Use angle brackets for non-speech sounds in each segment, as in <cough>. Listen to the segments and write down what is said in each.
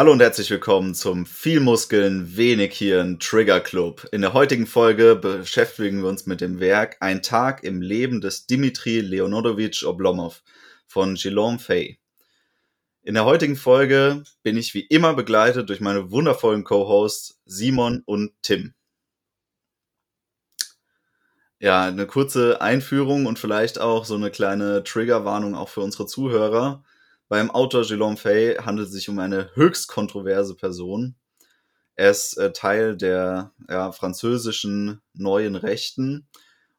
Hallo und herzlich willkommen zum Viel Muskeln, wenig Hirn Trigger Club. In der heutigen Folge beschäftigen wir uns mit dem Werk Ein Tag im Leben des Dimitri Leonidovich Oblomov von Guillaume Fay. In der heutigen Folge bin ich wie immer begleitet durch meine wundervollen Co-Hosts Simon und Tim. Ja, eine kurze Einführung und vielleicht auch so eine kleine Triggerwarnung auch für unsere Zuhörer. Beim Autor Guillaume Fay handelt es sich um eine höchst kontroverse Person. Er ist äh, Teil der ja, französischen neuen Rechten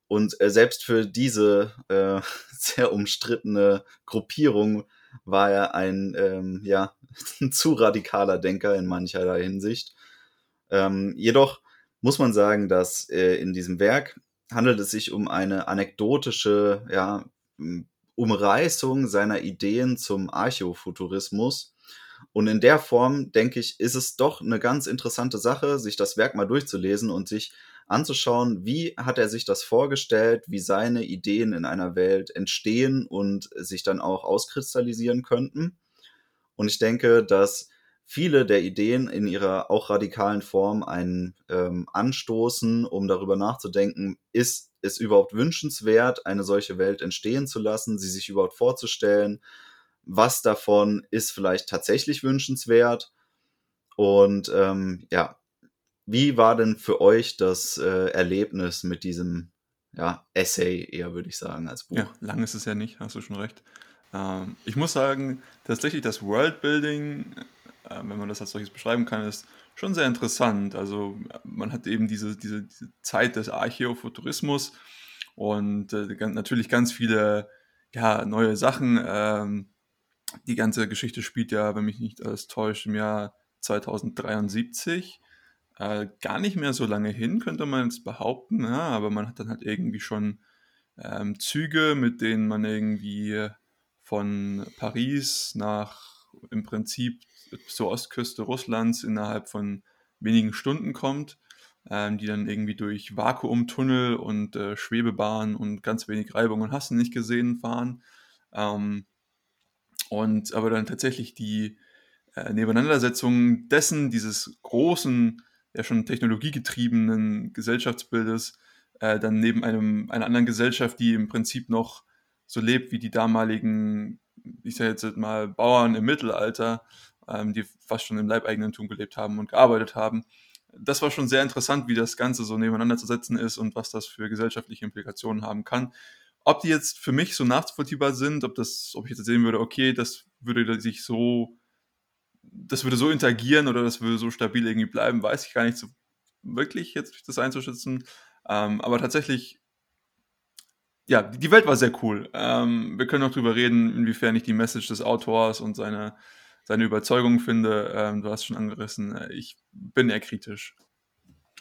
und äh, selbst für diese äh, <laughs> sehr umstrittene Gruppierung war er ein ähm, ja, <laughs> zu radikaler Denker in mancherlei Hinsicht. Ähm, jedoch muss man sagen, dass äh, in diesem Werk handelt es sich um eine anekdotische ja, Umreißung seiner Ideen zum Archofuturismus. Und in der Form, denke ich, ist es doch eine ganz interessante Sache, sich das Werk mal durchzulesen und sich anzuschauen, wie hat er sich das vorgestellt, wie seine Ideen in einer Welt entstehen und sich dann auch auskristallisieren könnten. Und ich denke, dass viele der Ideen in ihrer auch radikalen Form einen ähm, anstoßen, um darüber nachzudenken, ist es überhaupt wünschenswert, eine solche Welt entstehen zu lassen, sie sich überhaupt vorzustellen, was davon ist vielleicht tatsächlich wünschenswert und ähm, ja, wie war denn für euch das äh, Erlebnis mit diesem ja, Essay, eher würde ich sagen, als Buch? Ja, lang ist es ja nicht, hast du schon recht. Ähm, ich muss sagen, tatsächlich das Worldbuilding, wenn man das als solches beschreiben kann, ist schon sehr interessant. Also man hat eben diese, diese, diese Zeit des Archäofuturismus und äh, natürlich ganz viele ja, neue Sachen. Ähm, die ganze Geschichte spielt ja, wenn mich nicht alles täuscht, im Jahr 2073. Äh, gar nicht mehr so lange hin, könnte man jetzt behaupten, ja, aber man hat dann halt irgendwie schon ähm, Züge, mit denen man irgendwie von Paris nach im Prinzip zur Ostküste Russlands innerhalb von wenigen Stunden kommt, ähm, die dann irgendwie durch Vakuumtunnel und äh, Schwebebahn und ganz wenig Reibung und Hassen nicht gesehen fahren. Ähm, und aber dann tatsächlich die äh, Nebeneinandersetzung dessen, dieses großen, ja schon technologiegetriebenen Gesellschaftsbildes, äh, dann neben einem, einer anderen Gesellschaft, die im Prinzip noch so lebt wie die damaligen, ich sage jetzt mal, Bauern im Mittelalter, ähm, die fast schon im Leibeigentum gelebt haben und gearbeitet haben. Das war schon sehr interessant, wie das Ganze so nebeneinander zu setzen ist und was das für gesellschaftliche Implikationen haben kann. Ob die jetzt für mich so nachvollziehbar sind, ob das, ob ich jetzt sehen würde, okay, das würde sich so, das würde so interagieren oder das würde so stabil irgendwie bleiben, weiß ich gar nicht so wirklich jetzt das einzuschätzen. Ähm, aber tatsächlich, ja, die Welt war sehr cool. Ähm, wir können auch drüber reden, inwiefern ich die Message des Autors und seine seine Überzeugung finde. Ähm, du hast schon angerissen, äh, ich bin eher kritisch.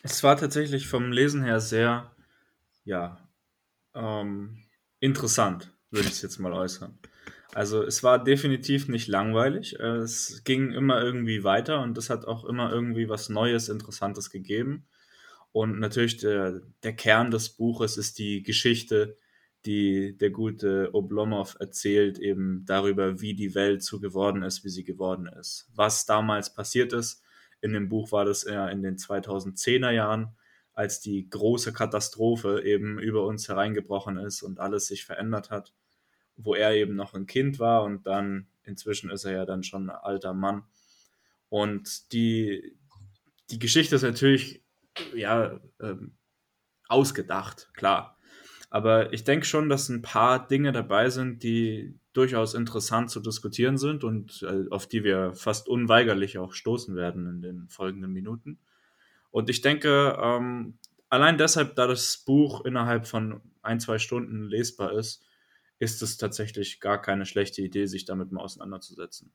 Es war tatsächlich vom Lesen her sehr, ja, ähm, interessant, würde ich es jetzt mal äußern. Also es war definitiv nicht langweilig. Es ging immer irgendwie weiter und es hat auch immer irgendwie was Neues, Interessantes gegeben. Und natürlich der, der Kern des Buches ist die Geschichte die der gute Oblomov erzählt eben darüber, wie die Welt so geworden ist, wie sie geworden ist. Was damals passiert ist, in dem Buch war das ja in den 2010er Jahren, als die große Katastrophe eben über uns hereingebrochen ist und alles sich verändert hat, wo er eben noch ein Kind war und dann inzwischen ist er ja dann schon ein alter Mann. Und die, die Geschichte ist natürlich ja ähm, ausgedacht, klar. Aber ich denke schon, dass ein paar Dinge dabei sind, die durchaus interessant zu diskutieren sind und äh, auf die wir fast unweigerlich auch stoßen werden in den folgenden Minuten. Und ich denke, ähm, allein deshalb, da das Buch innerhalb von ein, zwei Stunden lesbar ist, ist es tatsächlich gar keine schlechte Idee, sich damit mal auseinanderzusetzen.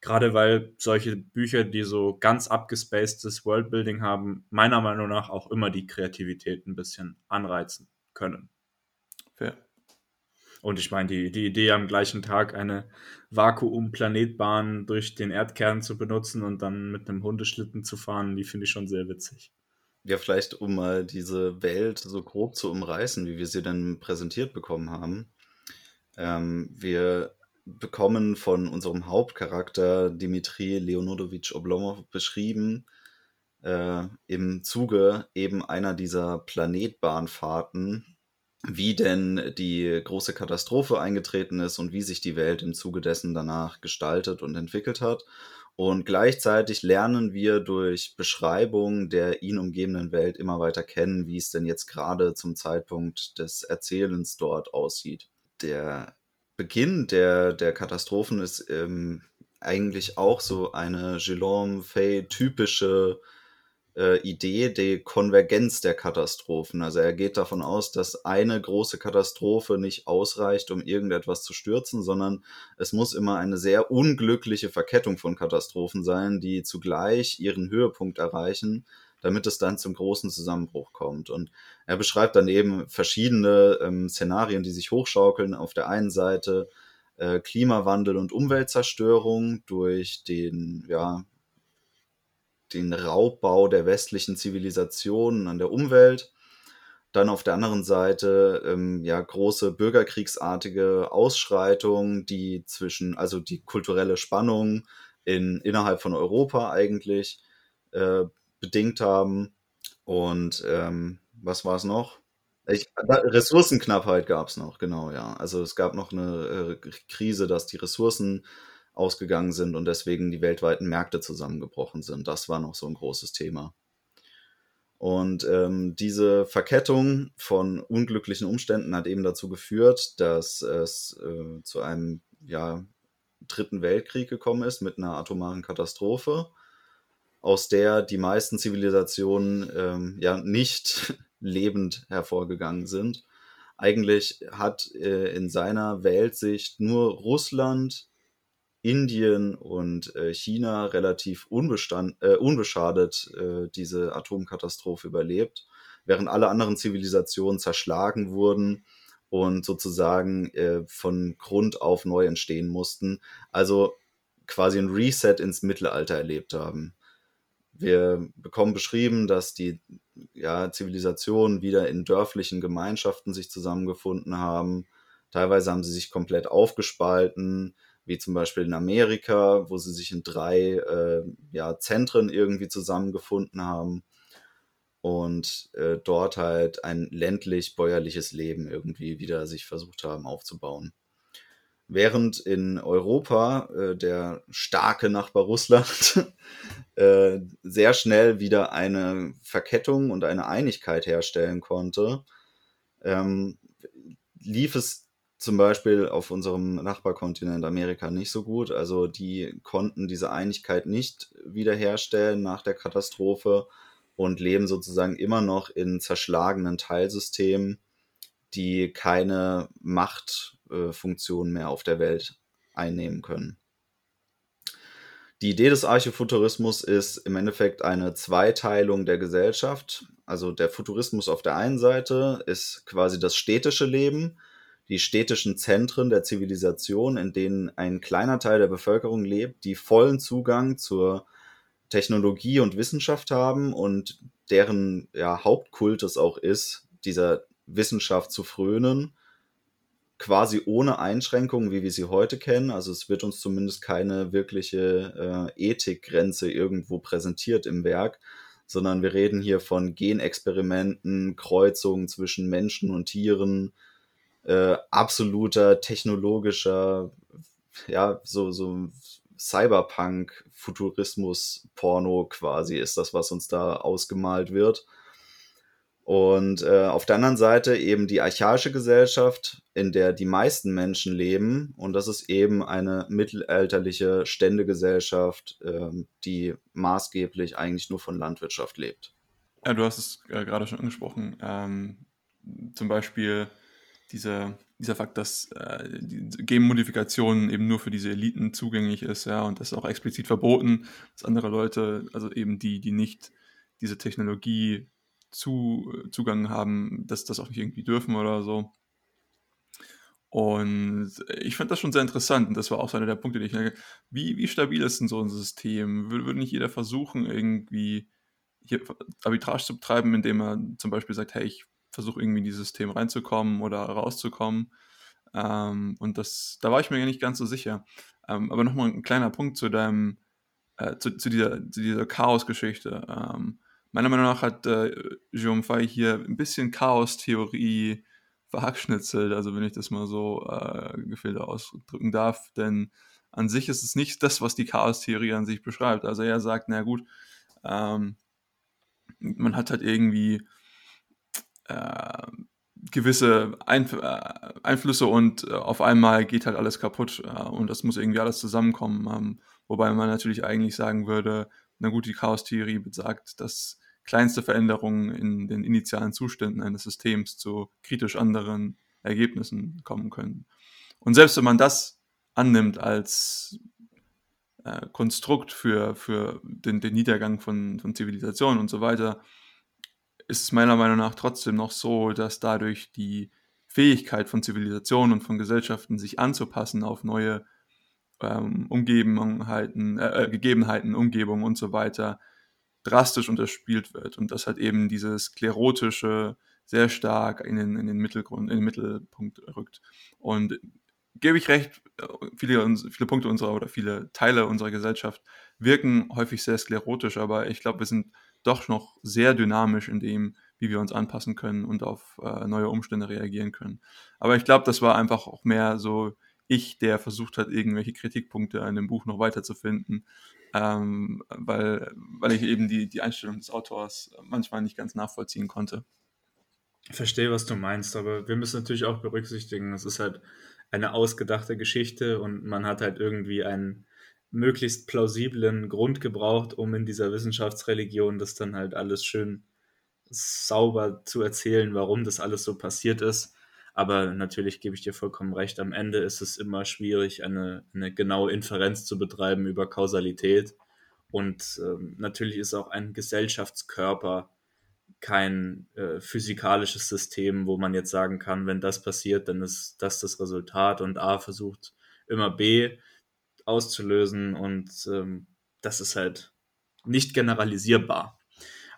Gerade weil solche Bücher, die so ganz abgespacedes Worldbuilding haben, meiner Meinung nach auch immer die Kreativität ein bisschen anreizen können. Fair. Und ich meine, die, die Idee, am gleichen Tag eine Vakuum-Planetbahn durch den Erdkern zu benutzen und dann mit einem Hundeschlitten zu fahren, die finde ich schon sehr witzig. Ja, vielleicht um mal diese Welt so grob zu umreißen, wie wir sie dann präsentiert bekommen haben. Ähm, wir bekommen von unserem Hauptcharakter Dimitri Leonidowitsch Oblomov beschrieben, äh, im Zuge eben einer dieser Planetbahnfahrten, wie denn die große Katastrophe eingetreten ist und wie sich die Welt im Zuge dessen danach gestaltet und entwickelt hat. Und gleichzeitig lernen wir durch Beschreibung der ihn umgebenden Welt immer weiter kennen, wie es denn jetzt gerade zum Zeitpunkt des Erzählens dort aussieht. Der Beginn der, der Katastrophen ist ähm, eigentlich auch so eine Gilon Fay typische äh, Idee der Konvergenz der Katastrophen. Also er geht davon aus, dass eine große Katastrophe nicht ausreicht, um irgendetwas zu stürzen, sondern es muss immer eine sehr unglückliche Verkettung von Katastrophen sein, die zugleich ihren Höhepunkt erreichen, damit es dann zum großen Zusammenbruch kommt. Und er beschreibt dann eben verschiedene ähm, Szenarien, die sich hochschaukeln. Auf der einen Seite äh, Klimawandel und Umweltzerstörung durch den ja, den Raubbau der westlichen Zivilisationen an der Umwelt. Dann auf der anderen Seite ähm, ja große bürgerkriegsartige Ausschreitungen, die zwischen, also die kulturelle Spannung in, innerhalb von Europa eigentlich äh, bedingt haben. Und ähm, was war es noch? Ich, Ressourcenknappheit gab es noch, genau, ja. Also es gab noch eine äh, Krise, dass die Ressourcen ausgegangen sind und deswegen die weltweiten Märkte zusammengebrochen sind. Das war noch so ein großes Thema. Und ähm, diese Verkettung von unglücklichen Umständen hat eben dazu geführt, dass es äh, zu einem ja, dritten Weltkrieg gekommen ist mit einer atomaren Katastrophe, aus der die meisten Zivilisationen ähm, ja nicht <laughs> lebend hervorgegangen sind. Eigentlich hat äh, in seiner Weltsicht nur Russland, Indien und äh, China relativ unbestand, äh, unbeschadet äh, diese Atomkatastrophe überlebt, während alle anderen Zivilisationen zerschlagen wurden und sozusagen äh, von Grund auf neu entstehen mussten. Also quasi ein Reset ins Mittelalter erlebt haben. Wir bekommen beschrieben, dass die ja, Zivilisationen wieder in dörflichen Gemeinschaften sich zusammengefunden haben. Teilweise haben sie sich komplett aufgespalten wie zum Beispiel in Amerika, wo sie sich in drei äh, ja, Zentren irgendwie zusammengefunden haben und äh, dort halt ein ländlich-bäuerliches Leben irgendwie wieder sich versucht haben aufzubauen. Während in Europa äh, der starke Nachbar Russland <laughs> äh, sehr schnell wieder eine Verkettung und eine Einigkeit herstellen konnte, ähm, lief es zum Beispiel auf unserem Nachbarkontinent Amerika nicht so gut. Also die konnten diese Einigkeit nicht wiederherstellen nach der Katastrophe und leben sozusagen immer noch in zerschlagenen Teilsystemen, die keine Machtfunktion mehr auf der Welt einnehmen können. Die Idee des Archofuturismus ist im Endeffekt eine Zweiteilung der Gesellschaft. Also der Futurismus auf der einen Seite ist quasi das städtische Leben, die städtischen Zentren der Zivilisation, in denen ein kleiner Teil der Bevölkerung lebt, die vollen Zugang zur Technologie und Wissenschaft haben und deren ja, Hauptkult es auch ist, dieser Wissenschaft zu frönen, quasi ohne Einschränkungen, wie wir sie heute kennen. Also es wird uns zumindest keine wirkliche äh, Ethikgrenze irgendwo präsentiert im Werk, sondern wir reden hier von Genexperimenten, Kreuzungen zwischen Menschen und Tieren, äh, absoluter technologischer, ja, so, so Cyberpunk-Futurismus-Porno quasi ist das, was uns da ausgemalt wird. Und äh, auf der anderen Seite eben die archaische Gesellschaft, in der die meisten Menschen leben. Und das ist eben eine mittelalterliche Ständegesellschaft, äh, die maßgeblich eigentlich nur von Landwirtschaft lebt. Ja, du hast es äh, gerade schon angesprochen. Ähm, zum Beispiel dieser, dieser Fakt, dass äh, die Genmodifikation eben nur für diese Eliten zugänglich ist, ja, und das ist auch explizit verboten, dass andere Leute, also eben die, die nicht diese Technologie zu, Zugang haben, dass das auch nicht irgendwie dürfen oder so. Und ich fand das schon sehr interessant und das war auch so einer der Punkte, die ich denke, wie, wie stabil ist denn so ein System? Würde nicht jeder versuchen, irgendwie hier Arbitrage zu betreiben, indem er zum Beispiel sagt, hey, ich versuche irgendwie in dieses System reinzukommen oder rauszukommen. Ähm, und das, da war ich mir nicht ganz so sicher. Ähm, aber nochmal ein kleiner Punkt zu deinem, äh, zu, zu, dieser, zu dieser Chaos-Geschichte. Ähm, meiner Meinung nach hat äh, Jérôme Fay hier ein bisschen Chaos-Theorie verhackschnitzelt, also wenn ich das mal so äh, gefilter ausdrücken darf, denn an sich ist es nicht das, was die Chaos-Theorie an sich beschreibt. Also er sagt, na gut, ähm, man hat halt irgendwie äh, gewisse Einf äh, Einflüsse und äh, auf einmal geht halt alles kaputt äh, und das muss irgendwie alles zusammenkommen. Ähm, wobei man natürlich eigentlich sagen würde, na gut, die Chaos-Theorie besagt, dass kleinste Veränderungen in den initialen Zuständen eines Systems zu kritisch anderen Ergebnissen kommen können. Und selbst wenn man das annimmt als äh, Konstrukt für, für den, den Niedergang von, von Zivilisationen und so weiter, ist es meiner Meinung nach trotzdem noch so, dass dadurch die Fähigkeit von Zivilisationen und von Gesellschaften, sich anzupassen auf neue ähm, Umgebenheiten, äh, äh, Gegebenheiten, Umgebungen und so weiter, drastisch unterspielt wird und das halt eben dieses sklerotische sehr stark in den, in den Mittelgrund, in den Mittelpunkt rückt. Und gebe ich recht, viele, viele Punkte unserer oder viele Teile unserer Gesellschaft wirken häufig sehr sklerotisch, aber ich glaube, wir sind doch noch sehr dynamisch in dem, wie wir uns anpassen können und auf äh, neue Umstände reagieren können. Aber ich glaube, das war einfach auch mehr so ich, der versucht hat, irgendwelche Kritikpunkte an dem Buch noch weiterzufinden, ähm, weil, weil ich eben die, die Einstellung des Autors manchmal nicht ganz nachvollziehen konnte. Ich verstehe, was du meinst, aber wir müssen natürlich auch berücksichtigen, es ist halt eine ausgedachte Geschichte und man hat halt irgendwie einen möglichst plausiblen Grund gebraucht, um in dieser Wissenschaftsreligion das dann halt alles schön sauber zu erzählen, warum das alles so passiert ist. Aber natürlich gebe ich dir vollkommen recht, am Ende ist es immer schwierig, eine, eine genaue Inferenz zu betreiben über Kausalität. Und ähm, natürlich ist auch ein Gesellschaftskörper kein äh, physikalisches System, wo man jetzt sagen kann, wenn das passiert, dann ist das das Resultat und A versucht immer B auszulösen und ähm, das ist halt nicht generalisierbar.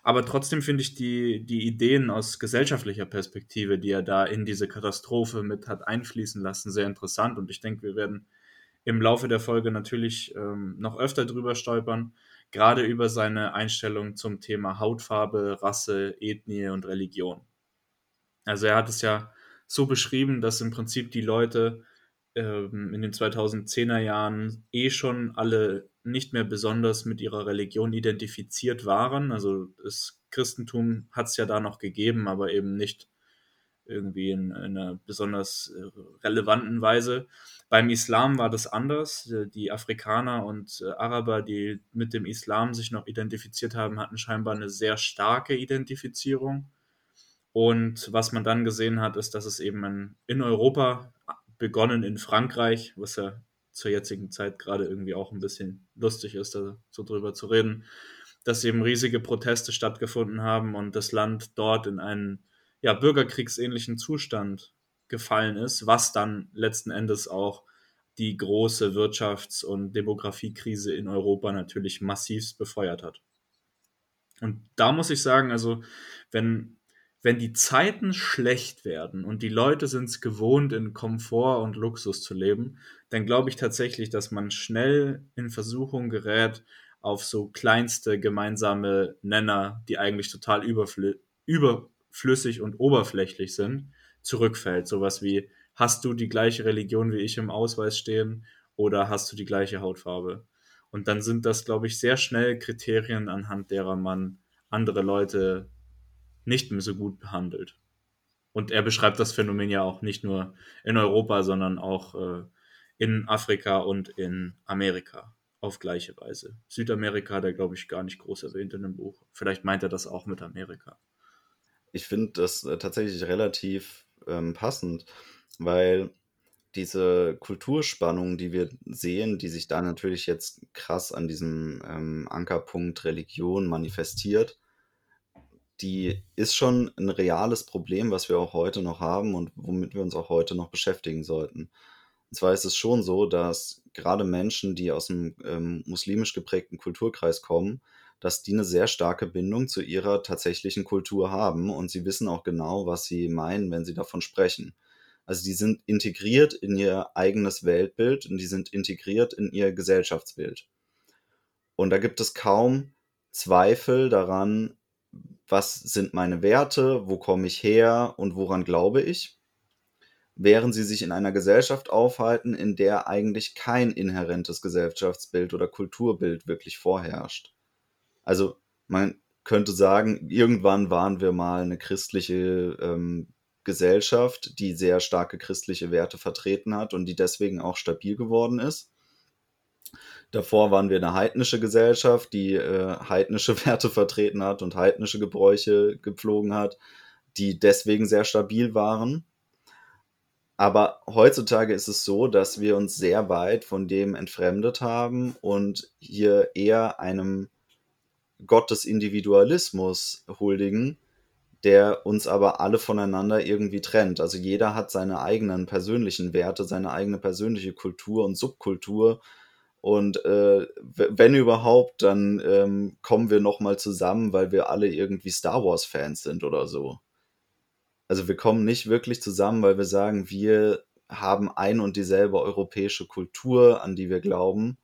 Aber trotzdem finde ich die, die Ideen aus gesellschaftlicher Perspektive, die er da in diese Katastrophe mit hat einfließen lassen, sehr interessant. Und ich denke, wir werden im Laufe der Folge natürlich ähm, noch öfter drüber stolpern, gerade über seine Einstellung zum Thema Hautfarbe, Rasse, Ethnie und Religion. Also er hat es ja so beschrieben, dass im Prinzip die Leute ähm, in den 2010er Jahren eh schon alle nicht mehr besonders mit ihrer Religion identifiziert waren. Also das Christentum hat es ja da noch gegeben, aber eben nicht irgendwie in, in einer besonders äh, relevanten Weise. Beim Islam war das anders. Die Afrikaner und äh, Araber, die mit dem Islam sich noch identifiziert haben, hatten scheinbar eine sehr starke Identifizierung. Und was man dann gesehen hat, ist, dass es eben in Europa begonnen in Frankreich, was ja zur jetzigen Zeit gerade irgendwie auch ein bisschen lustig ist, da so drüber zu reden, dass eben riesige Proteste stattgefunden haben und das Land dort in einen ja, bürgerkriegsähnlichen Zustand gefallen ist, was dann letzten Endes auch die große Wirtschafts- und Demografiekrise in Europa natürlich massiv befeuert hat. Und da muss ich sagen, also wenn wenn die Zeiten schlecht werden und die Leute sind es gewohnt, in Komfort und Luxus zu leben, dann glaube ich tatsächlich, dass man schnell in Versuchung gerät, auf so kleinste gemeinsame Nenner, die eigentlich total überflü überflüssig und oberflächlich sind, zurückfällt. Sowas wie, hast du die gleiche Religion wie ich im Ausweis stehen oder hast du die gleiche Hautfarbe? Und dann sind das, glaube ich, sehr schnell Kriterien, anhand derer man andere Leute nicht mehr so gut behandelt. Und er beschreibt das Phänomen ja auch nicht nur in Europa, sondern auch äh, in Afrika und in Amerika auf gleiche Weise. Südamerika hat er, glaube ich, gar nicht groß erwähnt in dem Buch. Vielleicht meint er das auch mit Amerika. Ich finde das äh, tatsächlich relativ ähm, passend, weil diese Kulturspannung, die wir sehen, die sich da natürlich jetzt krass an diesem ähm, Ankerpunkt Religion manifestiert, die ist schon ein reales Problem, was wir auch heute noch haben und womit wir uns auch heute noch beschäftigen sollten. Und zwar ist es schon so, dass gerade Menschen, die aus einem ähm, muslimisch geprägten Kulturkreis kommen, dass die eine sehr starke Bindung zu ihrer tatsächlichen Kultur haben und sie wissen auch genau, was sie meinen, wenn sie davon sprechen. Also die sind integriert in ihr eigenes Weltbild und die sind integriert in ihr Gesellschaftsbild. Und da gibt es kaum Zweifel daran, was sind meine Werte, wo komme ich her und woran glaube ich, während sie sich in einer Gesellschaft aufhalten, in der eigentlich kein inhärentes Gesellschaftsbild oder Kulturbild wirklich vorherrscht. Also man könnte sagen, irgendwann waren wir mal eine christliche ähm, Gesellschaft, die sehr starke christliche Werte vertreten hat und die deswegen auch stabil geworden ist. Davor waren wir eine heidnische Gesellschaft, die äh, heidnische <laughs> Werte vertreten hat und heidnische Gebräuche gepflogen hat, die deswegen sehr stabil waren. Aber heutzutage ist es so, dass wir uns sehr weit von dem entfremdet haben und hier eher einem Gott des Individualismus huldigen, der uns aber alle voneinander irgendwie trennt. Also jeder hat seine eigenen persönlichen Werte, seine eigene persönliche Kultur und Subkultur. Und äh, wenn überhaupt, dann ähm, kommen wir nochmal zusammen, weil wir alle irgendwie Star Wars-Fans sind oder so. Also wir kommen nicht wirklich zusammen, weil wir sagen, wir haben ein und dieselbe europäische Kultur, an die wir glauben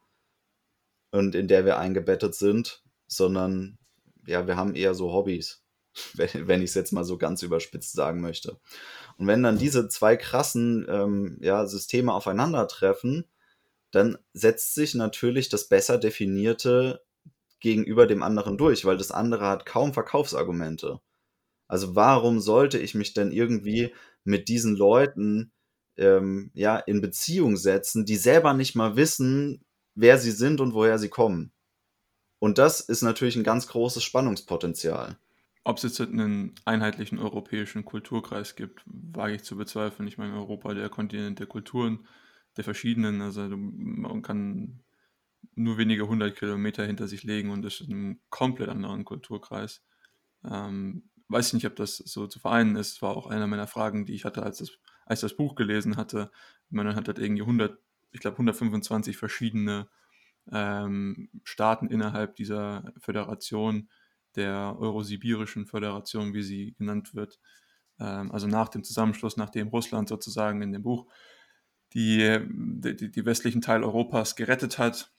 und in der wir eingebettet sind, sondern ja, wir haben eher so Hobbys <laughs> wenn, wenn ich es jetzt mal so ganz überspitzt sagen möchte. Und wenn dann diese zwei krassen ähm, ja, Systeme aufeinandertreffen, dann setzt sich natürlich das besser definierte gegenüber dem anderen durch, weil das andere hat kaum Verkaufsargumente. Also warum sollte ich mich denn irgendwie mit diesen Leuten ähm, ja in Beziehung setzen, die selber nicht mal wissen, wer sie sind und woher sie kommen? Und das ist natürlich ein ganz großes Spannungspotenzial. Ob es jetzt einen einheitlichen europäischen Kulturkreis gibt, wage ich zu bezweifeln. Ich meine, Europa, der Kontinent der Kulturen, der verschiedenen, also man kann nur wenige hundert Kilometer hinter sich legen und ist ein komplett anderen Kulturkreis. Ähm, weiß ich nicht, ob das so zu vereinen ist. War auch einer meiner Fragen, die ich hatte, als, das, als ich das Buch gelesen hatte. Man hat halt irgendwie 100, ich glaube 125 verschiedene ähm, Staaten innerhalb dieser Föderation der Eurosibirischen Föderation, wie sie genannt wird. Ähm, also nach dem Zusammenschluss, nachdem Russland sozusagen in dem Buch die, die, die westlichen Teil Europas gerettet hat,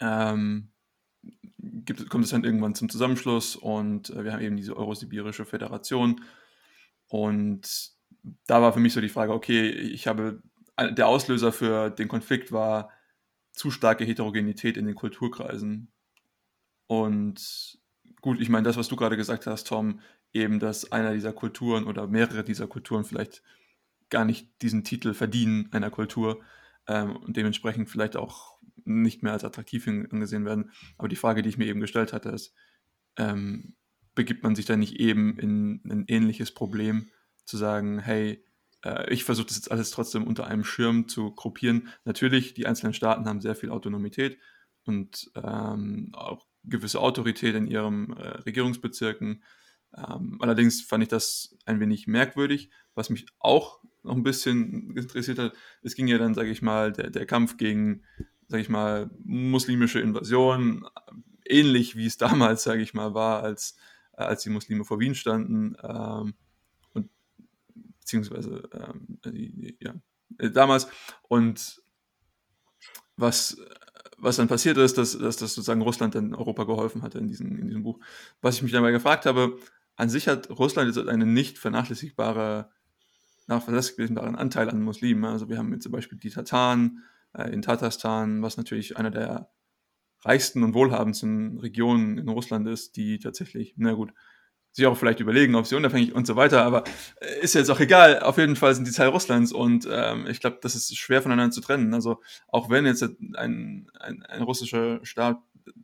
ähm, gibt, kommt es dann irgendwann zum Zusammenschluss und äh, wir haben eben diese Eurosibirische Föderation. Und da war für mich so die Frage, okay, ich habe, der Auslöser für den Konflikt war zu starke Heterogenität in den Kulturkreisen. Und gut, ich meine, das, was du gerade gesagt hast, Tom, eben, dass einer dieser Kulturen oder mehrere dieser Kulturen vielleicht gar nicht diesen Titel verdienen einer Kultur ähm, und dementsprechend vielleicht auch nicht mehr als attraktiv angesehen werden. Aber die Frage, die ich mir eben gestellt hatte, ist, ähm, begibt man sich da nicht eben in ein ähnliches Problem, zu sagen, hey, äh, ich versuche das jetzt alles trotzdem unter einem Schirm zu gruppieren. Natürlich, die einzelnen Staaten haben sehr viel Autonomität und ähm, auch gewisse Autorität in ihren äh, Regierungsbezirken. Ähm, allerdings fand ich das ein wenig merkwürdig. Was mich auch noch ein bisschen interessiert hat, es ging ja dann, sage ich mal, der, der Kampf gegen, sage ich mal, muslimische Invasion, ähnlich wie es <laughs> damals, sage ich mal, war, als, als die Muslime vor Wien standen. Ähm, und beziehungsweise ähm, ja, äh, damals. Und was was dann passiert ist, dass, dass, dass sozusagen Russland dann Europa geholfen hatte in diesem, in diesem Buch. Was ich mich dabei gefragt habe, an sich hat Russland jetzt einen nicht vernachlässigbare, vernachlässigbaren Anteil an Muslimen. Also wir haben jetzt zum Beispiel die Tataren äh, in Tatarstan, was natürlich einer der reichsten und wohlhabendsten Regionen in Russland ist, die tatsächlich, na gut, sich auch vielleicht überlegen, ob sie unabhängig und so weiter, aber äh, ist jetzt auch egal. Auf jeden Fall sind die Teil Russlands und ähm, ich glaube, das ist schwer voneinander zu trennen. Also auch wenn jetzt ein, ein, ein russischer Staat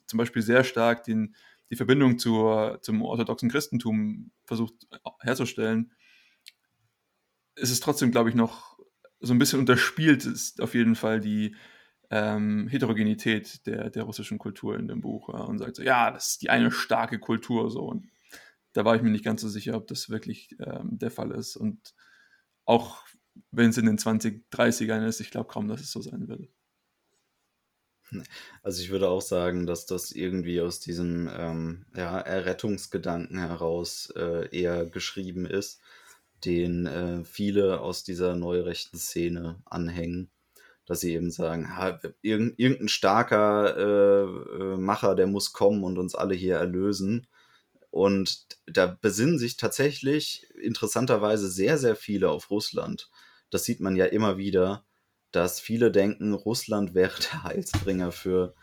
zum Beispiel sehr stark den, die Verbindung zur, zum orthodoxen Christentum versucht herzustellen, ist es trotzdem, glaube ich, noch so ein bisschen unterspielt ist auf jeden Fall die ähm, Heterogenität der, der russischen Kultur in dem Buch ja, und sagt so, ja, das ist die eine starke Kultur so und da war ich mir nicht ganz so sicher, ob das wirklich ähm, der Fall ist. Und auch wenn es in den 2030ern ist, ich glaube kaum, dass es so sein wird. Also ich würde auch sagen, dass das irgendwie aus diesem ähm, ja, Errettungsgedanken heraus äh, eher geschrieben ist, den äh, viele aus dieser neurechten Szene anhängen, dass sie eben sagen, ha, irgend, irgendein starker äh, äh, Macher, der muss kommen und uns alle hier erlösen. Und da besinnen sich tatsächlich interessanterweise sehr, sehr viele auf Russland. Das sieht man ja immer wieder, dass viele denken, Russland wäre der Heilsbringer für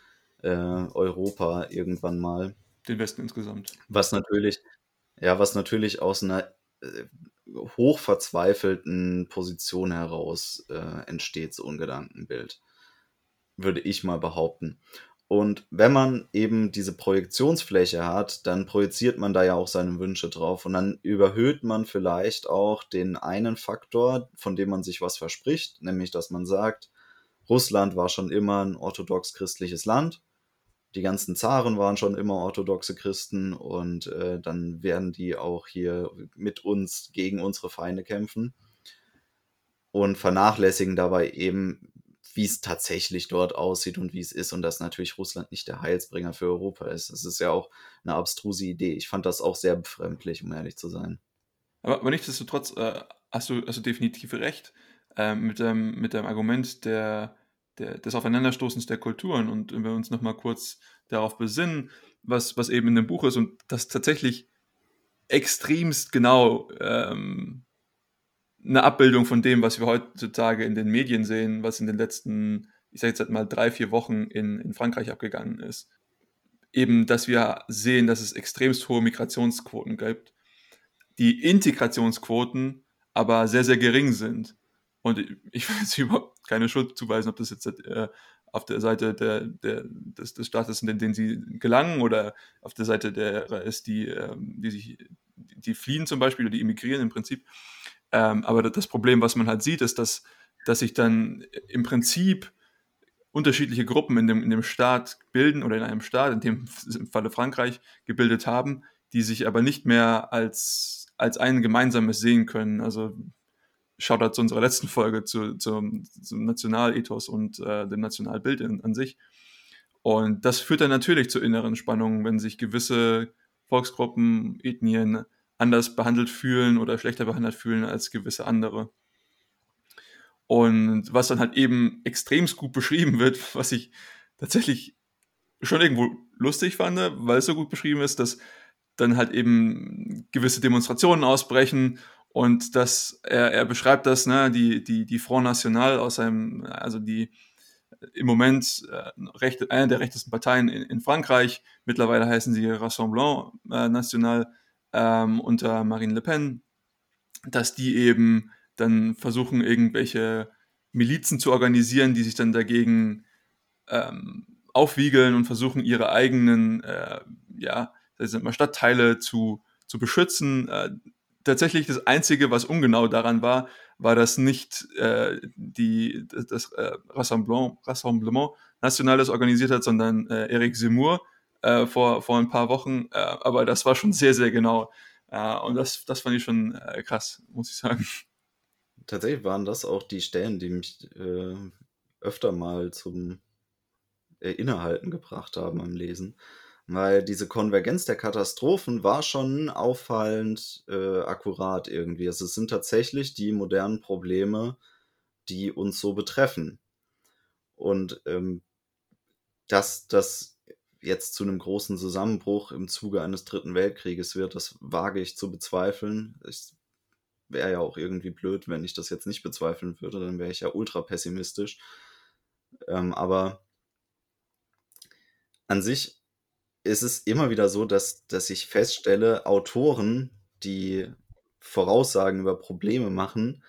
äh, Europa irgendwann mal. Den Westen insgesamt. Was natürlich, ja, was natürlich aus einer äh, hochverzweifelten Position heraus äh, entsteht, so ein Gedankenbild. Würde ich mal behaupten. Und wenn man eben diese Projektionsfläche hat, dann projiziert man da ja auch seine Wünsche drauf. Und dann überhöht man vielleicht auch den einen Faktor, von dem man sich was verspricht, nämlich dass man sagt, Russland war schon immer ein orthodox-christliches Land die ganzen Zaren waren schon immer orthodoxe Christen und äh, dann werden die auch hier mit uns gegen unsere Feinde kämpfen und vernachlässigen dabei eben, wie es tatsächlich dort aussieht und wie es ist und dass natürlich Russland nicht der Heilsbringer für Europa ist. Das ist ja auch eine abstruse Idee. Ich fand das auch sehr befremdlich, um ehrlich zu sein. Aber, aber nichtsdestotrotz äh, hast, du, hast du definitiv recht äh, mit, dem, mit dem Argument der der, des Aufeinanderstoßens der Kulturen. Und wenn wir uns nochmal kurz darauf besinnen, was, was eben in dem Buch ist und das tatsächlich extremst genau ähm, eine Abbildung von dem, was wir heutzutage in den Medien sehen, was in den letzten, ich sage jetzt mal drei, vier Wochen in, in Frankreich abgegangen ist. Eben, dass wir sehen, dass es extremst hohe Migrationsquoten gibt, die Integrationsquoten aber sehr, sehr gering sind. Und ich <laughs> will jetzt überhaupt keine Schuld zuweisen, ob das jetzt äh, auf der Seite der, der, des, des Staates, in den sie gelangen, oder auf der Seite derer ist, die, ähm, die sich, die fliehen zum Beispiel oder die immigrieren im Prinzip. Ähm, aber das Problem, was man halt sieht, ist, dass, dass sich dann im Prinzip unterschiedliche Gruppen in dem, in dem Staat bilden oder in einem Staat, in dem im Falle Frankreich, gebildet haben, die sich aber nicht mehr als, als ein gemeinsames sehen können. Also Shoutout zu unserer letzten Folge zu, zum, zum Nationalethos und äh, dem Nationalbild in, an sich. Und das führt dann natürlich zu inneren Spannungen, wenn sich gewisse Volksgruppen, Ethnien anders behandelt fühlen oder schlechter behandelt fühlen als gewisse andere. Und was dann halt eben extremst gut beschrieben wird, <laughs> was ich tatsächlich schon irgendwo lustig fand, weil es so gut beschrieben ist, dass dann halt eben gewisse Demonstrationen ausbrechen und das, er, er beschreibt das, ne, die, die, die Front National aus einem, also die im Moment äh, recht, eine der rechtesten Parteien in, in Frankreich, mittlerweile heißen sie Rassemblement äh, National ähm, unter Marine Le Pen, dass die eben dann versuchen, irgendwelche Milizen zu organisieren, die sich dann dagegen ähm, aufwiegeln und versuchen, ihre eigenen äh, ja, Stadtteile zu, zu beschützen. Äh, tatsächlich das Einzige, was ungenau daran war, war, dass nicht äh, die, das äh, Rassemblement, Rassemblement Nationales organisiert hat, sondern äh, Eric Zemmour äh, vor, vor ein paar Wochen. Äh, aber das war schon sehr, sehr genau. Äh, und das, das fand ich schon äh, krass, muss ich sagen. Tatsächlich waren das auch die Stellen, die mich äh, öfter mal zum Innehalten gebracht haben beim Lesen. Weil diese Konvergenz der Katastrophen war schon auffallend äh, akkurat irgendwie. Also es sind tatsächlich die modernen Probleme, die uns so betreffen. Und ähm, dass das jetzt zu einem großen Zusammenbruch im Zuge eines Dritten Weltkrieges wird, das wage ich zu bezweifeln. Es wäre ja auch irgendwie blöd, wenn ich das jetzt nicht bezweifeln würde, dann wäre ich ja ultra pessimistisch. Ähm, aber an sich ist es immer wieder so, dass, dass ich feststelle, Autoren, die Voraussagen über Probleme machen,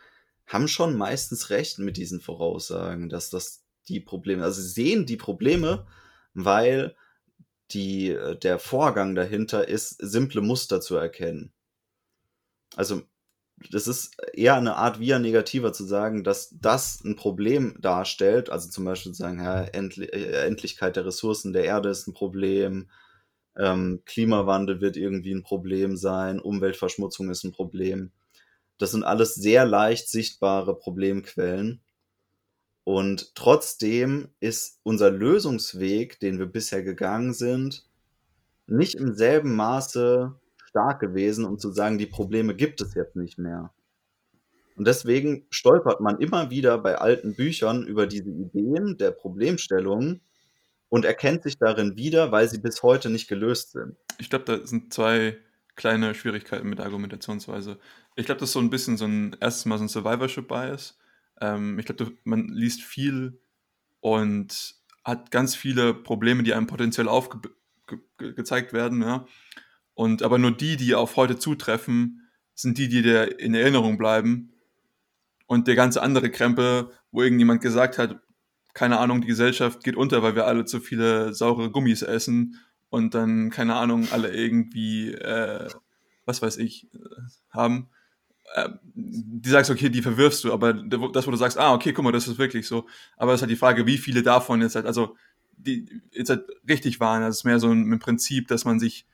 haben schon meistens recht mit diesen Voraussagen, dass das die Probleme, also sehen die Probleme, weil die, der Vorgang dahinter ist, simple Muster zu erkennen. Also das ist eher eine Art via negativer zu sagen, dass das ein Problem darstellt. Also zum Beispiel zu sagen, ja, Endli äh, Endlichkeit der Ressourcen der Erde ist ein Problem, ähm, Klimawandel wird irgendwie ein Problem sein, Umweltverschmutzung ist ein Problem. Das sind alles sehr leicht sichtbare Problemquellen. Und trotzdem ist unser Lösungsweg, den wir bisher gegangen sind, nicht im selben Maße stark gewesen, um zu sagen, die Probleme gibt es jetzt nicht mehr. Und deswegen stolpert man immer wieder bei alten Büchern über diese Ideen der Problemstellungen und erkennt sich darin wieder, weil sie bis heute nicht gelöst sind. Ich glaube, da sind zwei kleine Schwierigkeiten mit der Argumentationsweise. Ich glaube, das ist so ein bisschen so ein erstes Mal so ein Survivorship-Bias. Ähm, ich glaube, man liest viel und hat ganz viele Probleme, die einem potenziell aufgezeigt ge werden, ja. Und aber nur die, die auf heute zutreffen, sind die, die dir in Erinnerung bleiben. Und der ganze andere Krempel, wo irgendjemand gesagt hat, keine Ahnung, die Gesellschaft geht unter, weil wir alle zu viele saure Gummis essen und dann, keine Ahnung, alle irgendwie, äh, was weiß ich, äh, haben. Äh, die sagst, okay, die verwirfst du, aber das, wo du sagst, ah, okay, guck mal, das ist wirklich so. Aber es ist halt die Frage, wie viele davon jetzt halt, also, die jetzt halt richtig waren. Das ist mehr so ein, ein Prinzip, dass man sich,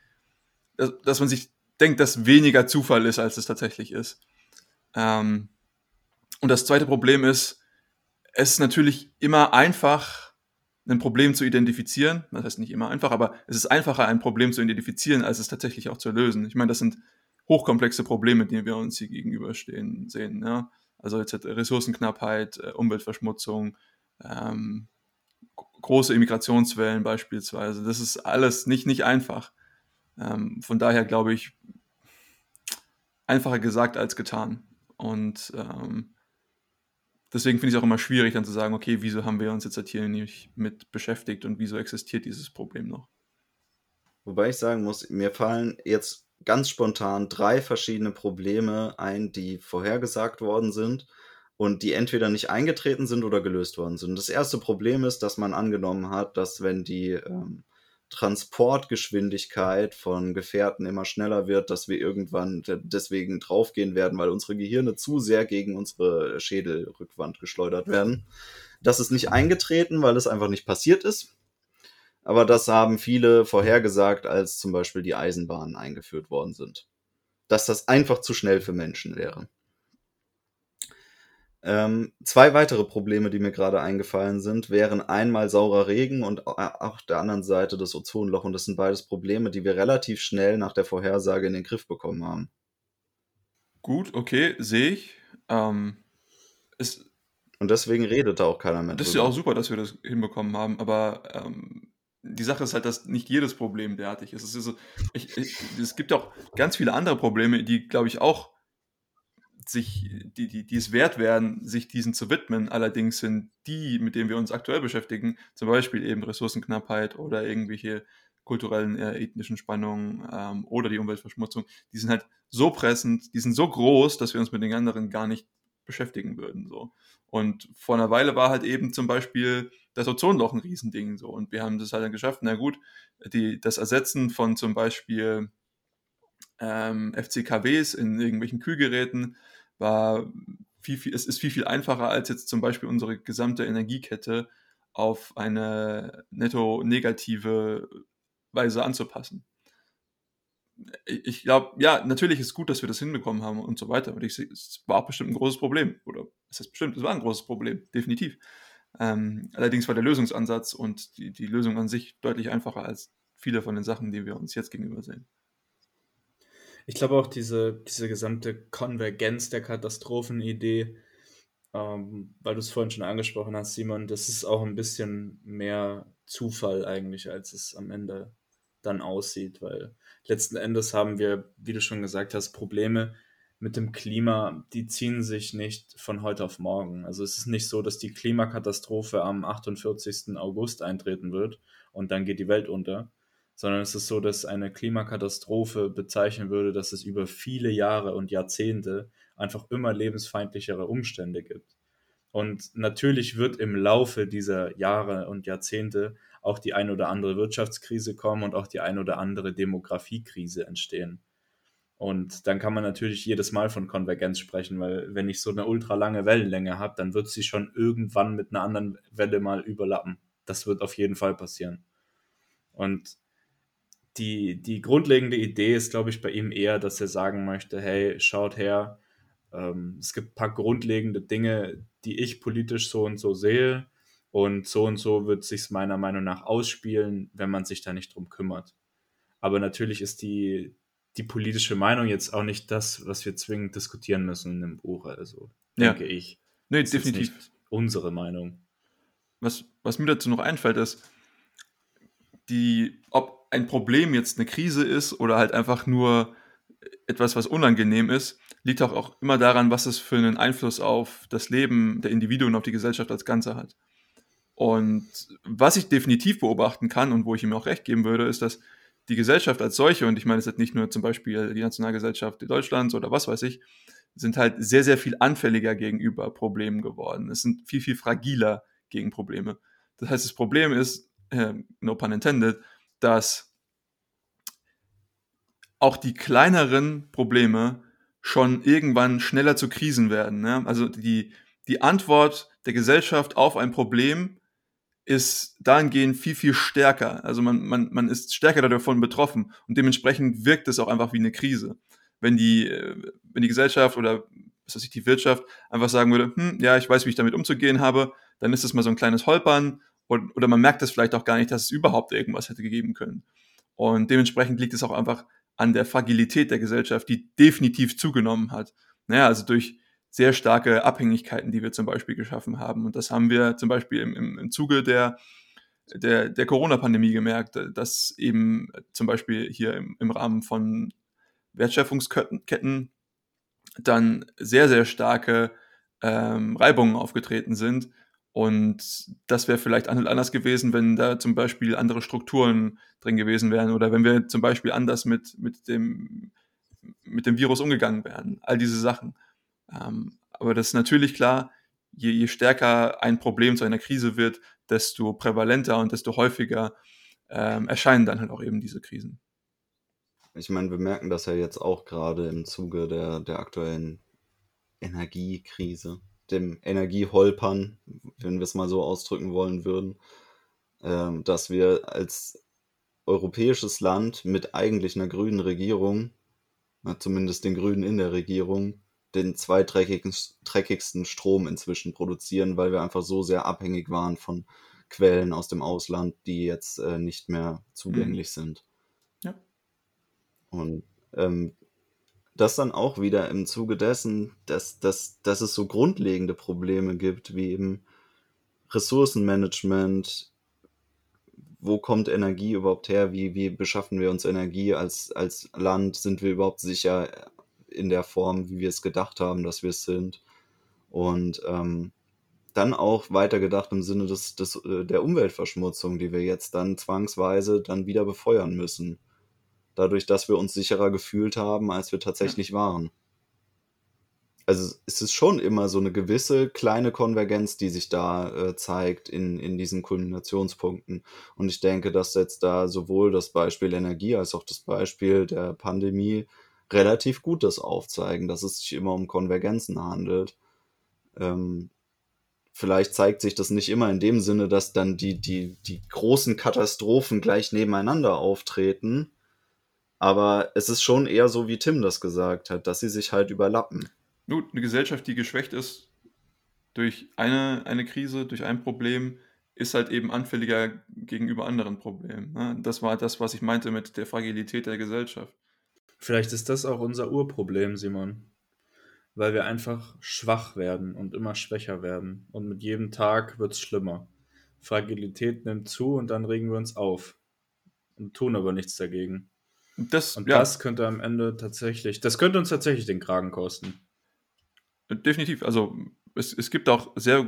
dass, dass man sich denkt, dass weniger Zufall ist, als es tatsächlich ist. Ähm, und das zweite Problem ist, es ist natürlich immer einfach, ein Problem zu identifizieren. Das heißt nicht immer einfach, aber es ist einfacher, ein Problem zu identifizieren, als es tatsächlich auch zu lösen. Ich meine, das sind hochkomplexe Probleme, denen wir uns hier gegenüberstehen sehen. Ja? Also jetzt Ressourcenknappheit, äh, Umweltverschmutzung, ähm, große Immigrationswellen beispielsweise. Das ist alles nicht, nicht einfach. Ähm, von daher glaube ich, einfacher gesagt als getan. Und ähm, deswegen finde ich es auch immer schwierig, dann zu sagen, okay, wieso haben wir uns jetzt halt hier nicht mit beschäftigt und wieso existiert dieses Problem noch? Wobei ich sagen muss, mir fallen jetzt ganz spontan drei verschiedene Probleme ein, die vorhergesagt worden sind und die entweder nicht eingetreten sind oder gelöst worden sind. Das erste Problem ist, dass man angenommen hat, dass wenn die ähm, Transportgeschwindigkeit von Gefährten immer schneller wird, dass wir irgendwann deswegen draufgehen werden, weil unsere Gehirne zu sehr gegen unsere Schädelrückwand geschleudert werden. Das ist nicht eingetreten, weil es einfach nicht passiert ist. Aber das haben viele vorhergesagt, als zum Beispiel die Eisenbahnen eingeführt worden sind. Dass das einfach zu schnell für Menschen wäre. Ähm, zwei weitere Probleme, die mir gerade eingefallen sind, wären einmal saurer Regen und auf der anderen Seite das Ozonloch. Und das sind beides Probleme, die wir relativ schnell nach der Vorhersage in den Griff bekommen haben. Gut, okay, sehe ich. Ähm, ist, und deswegen redet da auch keiner mehr. Das drüber. ist ja auch super, dass wir das hinbekommen haben, aber ähm, die Sache ist halt, dass nicht jedes Problem derartig ist. Es, ist so, ich, ich, es gibt auch ganz viele andere Probleme, die, glaube ich, auch sich, die, die, die es wert wären, sich diesen zu widmen. Allerdings sind die, mit denen wir uns aktuell beschäftigen, zum Beispiel eben Ressourcenknappheit oder irgendwelche kulturellen, äh, ethnischen Spannungen ähm, oder die Umweltverschmutzung, die sind halt so pressend, die sind so groß, dass wir uns mit den anderen gar nicht beschäftigen würden. So. Und vor einer Weile war halt eben zum Beispiel das Ozonloch ein Riesending. So. Und wir haben das halt dann geschafft. Na gut, die, das Ersetzen von zum Beispiel ähm, FCKWs in irgendwelchen Kühlgeräten war viel, viel, es ist viel, viel einfacher, als jetzt zum Beispiel unsere gesamte Energiekette auf eine netto negative Weise anzupassen. Ich glaube, ja, natürlich ist es gut, dass wir das hinbekommen haben und so weiter. Aber ich, es war bestimmt ein großes Problem. Oder es ist bestimmt, es war ein großes Problem, definitiv. Ähm, allerdings war der Lösungsansatz und die, die Lösung an sich deutlich einfacher als viele von den Sachen, die wir uns jetzt gegenüber sehen. Ich glaube auch diese, diese gesamte Konvergenz der Katastrophenidee, ähm, weil du es vorhin schon angesprochen hast, Simon, das ist auch ein bisschen mehr Zufall eigentlich, als es am Ende dann aussieht, weil letzten Endes haben wir, wie du schon gesagt hast, Probleme mit dem Klima, die ziehen sich nicht von heute auf morgen. Also es ist nicht so, dass die Klimakatastrophe am 48. August eintreten wird und dann geht die Welt unter, sondern es ist so, dass eine Klimakatastrophe bezeichnen würde, dass es über viele Jahre und Jahrzehnte einfach immer lebensfeindlichere Umstände gibt. Und natürlich wird im Laufe dieser Jahre und Jahrzehnte auch die ein oder andere Wirtschaftskrise kommen und auch die ein oder andere Demografiekrise entstehen. Und dann kann man natürlich jedes Mal von Konvergenz sprechen, weil wenn ich so eine ultralange Wellenlänge habe, dann wird sie schon irgendwann mit einer anderen Welle mal überlappen. Das wird auf jeden Fall passieren. Und die, die grundlegende Idee ist, glaube ich, bei ihm eher, dass er sagen möchte, hey, schaut her, ähm, es gibt ein paar grundlegende Dinge, die ich politisch so und so sehe und so und so wird sich meiner Meinung nach ausspielen, wenn man sich da nicht drum kümmert. Aber natürlich ist die, die politische Meinung jetzt auch nicht das, was wir zwingend diskutieren müssen in dem Buch. Also denke ja. ich. Nee, das definitiv. Ist unsere Meinung. Was, was mir dazu noch einfällt, ist, die, ob ein Problem jetzt eine Krise ist oder halt einfach nur etwas, was unangenehm ist, liegt auch, auch immer daran, was es für einen Einfluss auf das Leben der Individuen, auf die Gesellschaft als Ganze hat. Und was ich definitiv beobachten kann und wo ich ihm auch recht geben würde, ist, dass die Gesellschaft als solche, und ich meine es jetzt nicht nur zum Beispiel die Nationalgesellschaft Deutschlands oder was weiß ich, sind halt sehr, sehr viel anfälliger gegenüber Problemen geworden. Es sind viel, viel fragiler gegen Probleme. Das heißt, das Problem ist, äh, no pun intended, dass auch die kleineren Probleme schon irgendwann schneller zu Krisen werden. Ne? Also die, die Antwort der Gesellschaft auf ein Problem ist dahingehend viel, viel stärker. Also man, man, man ist stärker davon betroffen und dementsprechend wirkt es auch einfach wie eine Krise. Wenn die, wenn die Gesellschaft oder was weiß ich, die Wirtschaft einfach sagen würde, hm, ja, ich weiß, wie ich damit umzugehen habe, dann ist es mal so ein kleines Holpern und, oder man merkt es vielleicht auch gar nicht, dass es überhaupt irgendwas hätte gegeben können. Und dementsprechend liegt es auch einfach an der Fragilität der Gesellschaft, die definitiv zugenommen hat. Naja, also durch sehr starke Abhängigkeiten, die wir zum Beispiel geschaffen haben. Und das haben wir zum Beispiel im, im, im Zuge der, der, der Corona-Pandemie gemerkt, dass eben zum Beispiel hier im, im Rahmen von Wertschöpfungsketten dann sehr, sehr starke ähm, Reibungen aufgetreten sind. Und das wäre vielleicht anders gewesen, wenn da zum Beispiel andere Strukturen drin gewesen wären oder wenn wir zum Beispiel anders mit, mit, dem, mit dem Virus umgegangen wären. All diese Sachen. Ähm, aber das ist natürlich klar, je, je stärker ein Problem zu einer Krise wird, desto prävalenter und desto häufiger ähm, erscheinen dann halt auch eben diese Krisen. Ich meine, wir merken das ja jetzt auch gerade im Zuge der, der aktuellen Energiekrise, dem Energieholpern, wenn wir es mal so ausdrücken wollen würden, ähm, dass wir als europäisches Land mit eigentlich einer grünen Regierung, zumindest den Grünen in der Regierung, den zweiträgigsten Strom inzwischen produzieren, weil wir einfach so sehr abhängig waren von Quellen aus dem Ausland, die jetzt äh, nicht mehr zugänglich mhm. sind. Ja. Und ähm, das dann auch wieder im Zuge dessen, dass, dass, dass es so grundlegende Probleme gibt, wie eben Ressourcenmanagement, wo kommt Energie überhaupt her, wie, wie beschaffen wir uns Energie als, als Land, sind wir überhaupt sicher in der Form, wie wir es gedacht haben, dass wir es sind. Und ähm, dann auch weitergedacht im Sinne des, des, äh, der Umweltverschmutzung, die wir jetzt dann zwangsweise dann wieder befeuern müssen. Dadurch, dass wir uns sicherer gefühlt haben, als wir tatsächlich ja. waren. Also es ist schon immer so eine gewisse kleine Konvergenz, die sich da äh, zeigt in, in diesen Kulminationspunkten. Und ich denke, dass jetzt da sowohl das Beispiel Energie als auch das Beispiel der Pandemie relativ gut das aufzeigen, dass es sich immer um Konvergenzen handelt. Ähm, vielleicht zeigt sich das nicht immer in dem Sinne, dass dann die, die, die großen Katastrophen gleich nebeneinander auftreten. Aber es ist schon eher so, wie Tim das gesagt hat, dass sie sich halt überlappen. Nur eine Gesellschaft, die geschwächt ist durch eine, eine Krise, durch ein Problem, ist halt eben anfälliger gegenüber anderen Problemen. Ne? Das war das, was ich meinte mit der Fragilität der Gesellschaft. Vielleicht ist das auch unser Urproblem, Simon. Weil wir einfach schwach werden und immer schwächer werden. Und mit jedem Tag wird es schlimmer. Fragilität nimmt zu und dann regen wir uns auf. Und tun aber nichts dagegen. Das, und ja. das könnte am Ende tatsächlich, das könnte uns tatsächlich den Kragen kosten. Definitiv. Also es, es gibt auch sehr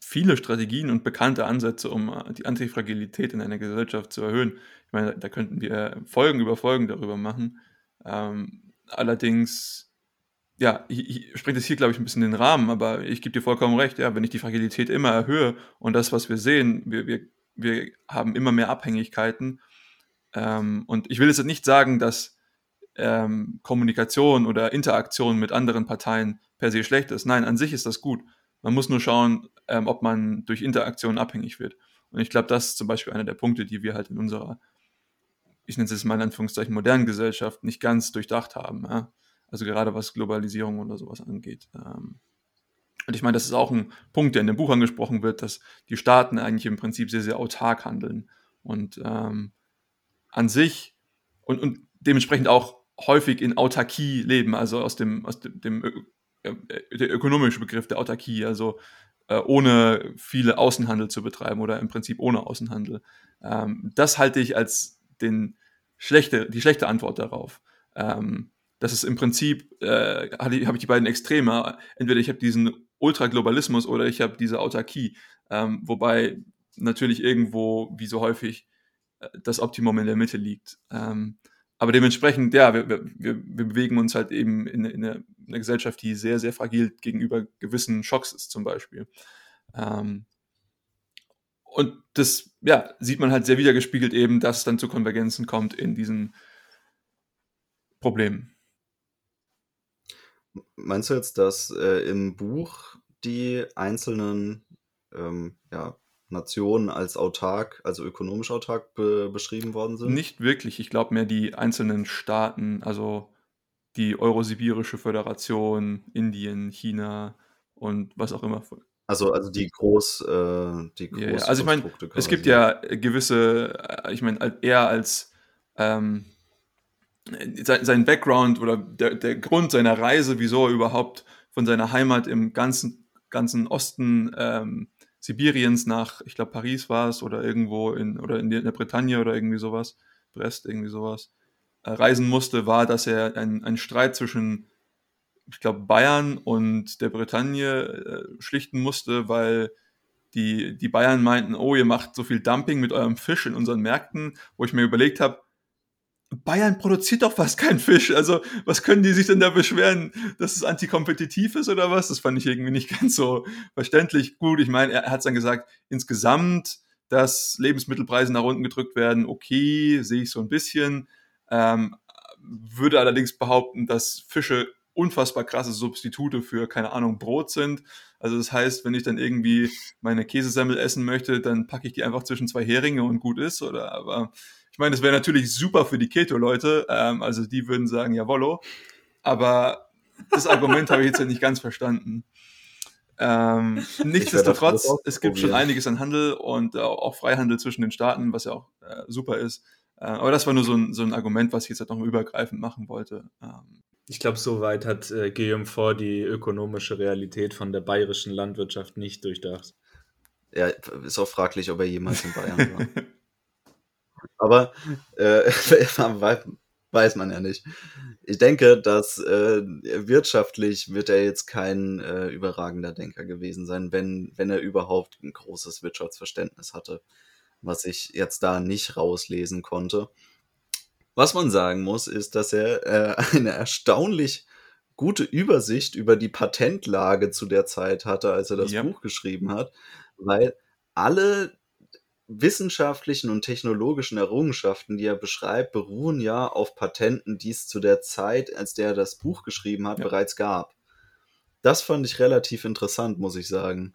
viele Strategien und bekannte Ansätze, um äh, die Antifragilität in einer Gesellschaft zu erhöhen. Ich meine, da könnten wir Folgen über Folgen darüber machen. Ähm, allerdings, ja, ich, springt es hier, glaube ich, ein bisschen den Rahmen, aber ich gebe dir vollkommen recht, ja, wenn ich die Fragilität immer erhöhe und das, was wir sehen, wir, wir, wir haben immer mehr Abhängigkeiten. Ähm, und ich will jetzt nicht sagen, dass ähm, Kommunikation oder Interaktion mit anderen Parteien per se schlecht ist. Nein, an sich ist das gut. Man muss nur schauen, ähm, ob man durch Interaktion abhängig wird. Und ich glaube, das ist zum Beispiel einer der Punkte, die wir halt in unserer, ich nenne es jetzt mal in Anführungszeichen, modernen Gesellschaft nicht ganz durchdacht haben. Ja? Also gerade was Globalisierung oder sowas angeht. Ähm, und ich meine, das ist auch ein Punkt, der in dem Buch angesprochen wird, dass die Staaten eigentlich im Prinzip sehr, sehr autark handeln. Und ähm, an sich, und, und dementsprechend auch häufig in Autarkie leben, also aus dem, aus dem, dem äh, der ökonomische Begriff der Autarkie, also äh, ohne viele Außenhandel zu betreiben oder im Prinzip ohne Außenhandel. Ähm, das halte ich als den schlechte, die schlechte Antwort darauf. Ähm, das ist im Prinzip, äh, habe ich die beiden Extreme. Entweder ich habe diesen Ultraglobalismus oder ich habe diese Autarkie. Ähm, wobei natürlich irgendwo, wie so häufig, das Optimum in der Mitte liegt. Ähm, aber dementsprechend, ja, wir, wir, wir bewegen uns halt eben in, in, einer, in, einer, Gesellschaft, die sehr, sehr fragil gegenüber gewissen Schocks ist, zum Beispiel. Ähm, und das, ja, sieht man halt sehr wiedergespiegelt eben, dass es dann zu Konvergenzen kommt in diesen Problemen. Meinst du jetzt, dass äh, im Buch die einzelnen ähm, ja, Nationen als autark, also ökonomisch autark be beschrieben worden sind? Nicht wirklich. Ich glaube mehr die einzelnen Staaten, also die Eurosibirische Föderation, Indien, China und was auch immer. Also, also die groß, äh, die groß ja, ja. Also ich meine, es gibt ja gewisse, äh, ich meine, eher als ähm, sein Background oder der, der Grund seiner Reise, wieso er überhaupt von seiner Heimat im ganzen, ganzen Osten ähm, Sibiriens nach, ich glaube, Paris war es oder irgendwo in, oder in der Bretagne oder irgendwie sowas, Brest, irgendwie sowas, äh, reisen musste, war, dass er einen Streit zwischen, ich glaube, Bayern und der Bretagne äh, schlichten musste, weil die, die Bayern meinten, oh, ihr macht so viel Dumping mit eurem Fisch in unseren Märkten, wo ich mir überlegt habe, Bayern produziert doch fast keinen Fisch. Also, was können die sich denn da beschweren, dass es antikompetitiv ist oder was? Das fand ich irgendwie nicht <laughs> ganz so verständlich. Gut, ich meine, er hat dann gesagt, insgesamt, dass Lebensmittelpreise nach unten gedrückt werden, okay, sehe ich so ein bisschen. Ähm, würde allerdings behaupten, dass Fische unfassbar krasse Substitute für, keine Ahnung, Brot sind. Also das heißt, wenn ich dann irgendwie meine Käsesemmel essen möchte, dann packe ich die einfach zwischen zwei Heringe und gut ist. Oder aber ich meine, das wäre natürlich super für die Keto-Leute. Ähm, also die würden sagen, jawollo. Aber das Argument habe ich jetzt ja nicht ganz verstanden. Ähm, nichtsdestotrotz, es gibt schon einiges an Handel und äh, auch Freihandel zwischen den Staaten, was ja auch äh, super ist. Äh, aber das war nur so ein, so ein Argument, was ich jetzt halt noch übergreifend machen wollte. Ähm, ich glaube, soweit hat äh, Guillaume vor die ökonomische Realität von der bayerischen Landwirtschaft nicht durchdacht. Ja, ist auch fraglich, ob er jemals in Bayern war. <laughs> Aber äh, <laughs> weiß man ja nicht. Ich denke, dass äh, wirtschaftlich wird er jetzt kein äh, überragender Denker gewesen sein, wenn, wenn er überhaupt ein großes Wirtschaftsverständnis hatte, was ich jetzt da nicht rauslesen konnte. Was man sagen muss, ist, dass er äh, eine erstaunlich gute Übersicht über die Patentlage zu der Zeit hatte, als er das yep. Buch geschrieben hat, weil alle wissenschaftlichen und technologischen Errungenschaften, die er beschreibt, beruhen ja auf Patenten, die es zu der Zeit, als der das Buch geschrieben hat, ja. bereits gab. Das fand ich relativ interessant, muss ich sagen.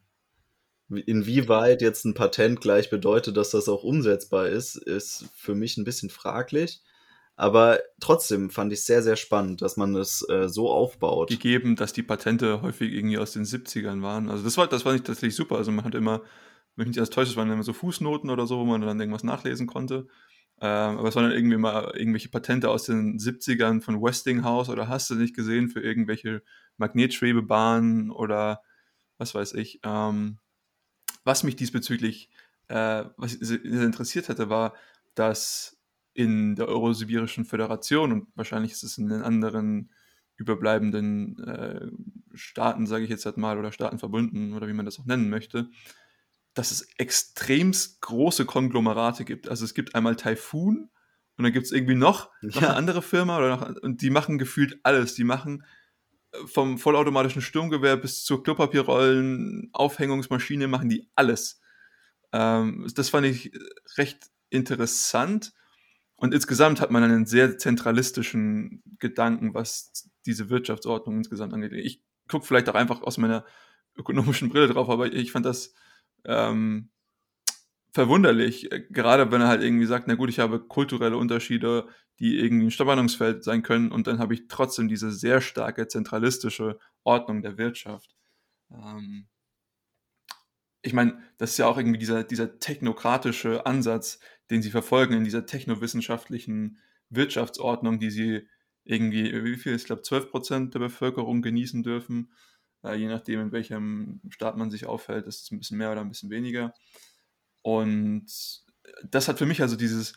Inwieweit jetzt ein Patent gleich bedeutet, dass das auch umsetzbar ist, ist für mich ein bisschen fraglich. Aber trotzdem fand ich sehr, sehr spannend, dass man es äh, so aufbaut. Gegeben, dass die Patente häufig irgendwie aus den 70ern waren. Also das war, das war nicht tatsächlich super. Also man hat immer wenn mich nicht alles täuscht, es waren immer so Fußnoten oder so, wo man dann irgendwas nachlesen konnte. Ähm, aber es waren dann irgendwie mal irgendwelche Patente aus den 70ern von Westinghouse oder hast du nicht gesehen für irgendwelche Magnetschwebebahnen oder was weiß ich. Ähm, was mich diesbezüglich äh, was interessiert hatte, war, dass in der Eurosibirischen Föderation und wahrscheinlich ist es in den anderen überbleibenden äh, Staaten, sage ich jetzt halt mal, oder Staaten verbunden oder wie man das auch nennen möchte, dass es extremst große Konglomerate gibt. Also es gibt einmal Typhoon und dann gibt es irgendwie noch, noch ja. eine andere Firma oder noch, und die machen gefühlt alles. Die machen äh, vom vollautomatischen Sturmgewehr bis zur Klopapierrollen, Aufhängungsmaschine, machen die alles. Ähm, das fand ich recht interessant. Und insgesamt hat man einen sehr zentralistischen Gedanken, was diese Wirtschaftsordnung insgesamt angeht. Ich gucke vielleicht auch einfach aus meiner ökonomischen Brille drauf, aber ich fand das ähm, verwunderlich, äh, gerade wenn er halt irgendwie sagt, na gut, ich habe kulturelle Unterschiede, die irgendwie ein Spannungsfeld sein können und dann habe ich trotzdem diese sehr starke zentralistische Ordnung der Wirtschaft. Ähm, ich meine, das ist ja auch irgendwie dieser, dieser technokratische Ansatz, den sie verfolgen in dieser technowissenschaftlichen Wirtschaftsordnung, die sie irgendwie, wie viel, ich glaube, 12 Prozent der Bevölkerung genießen dürfen. Je nachdem, in welchem Staat man sich aufhält, ist es ein bisschen mehr oder ein bisschen weniger. Und das hat für mich also dieses,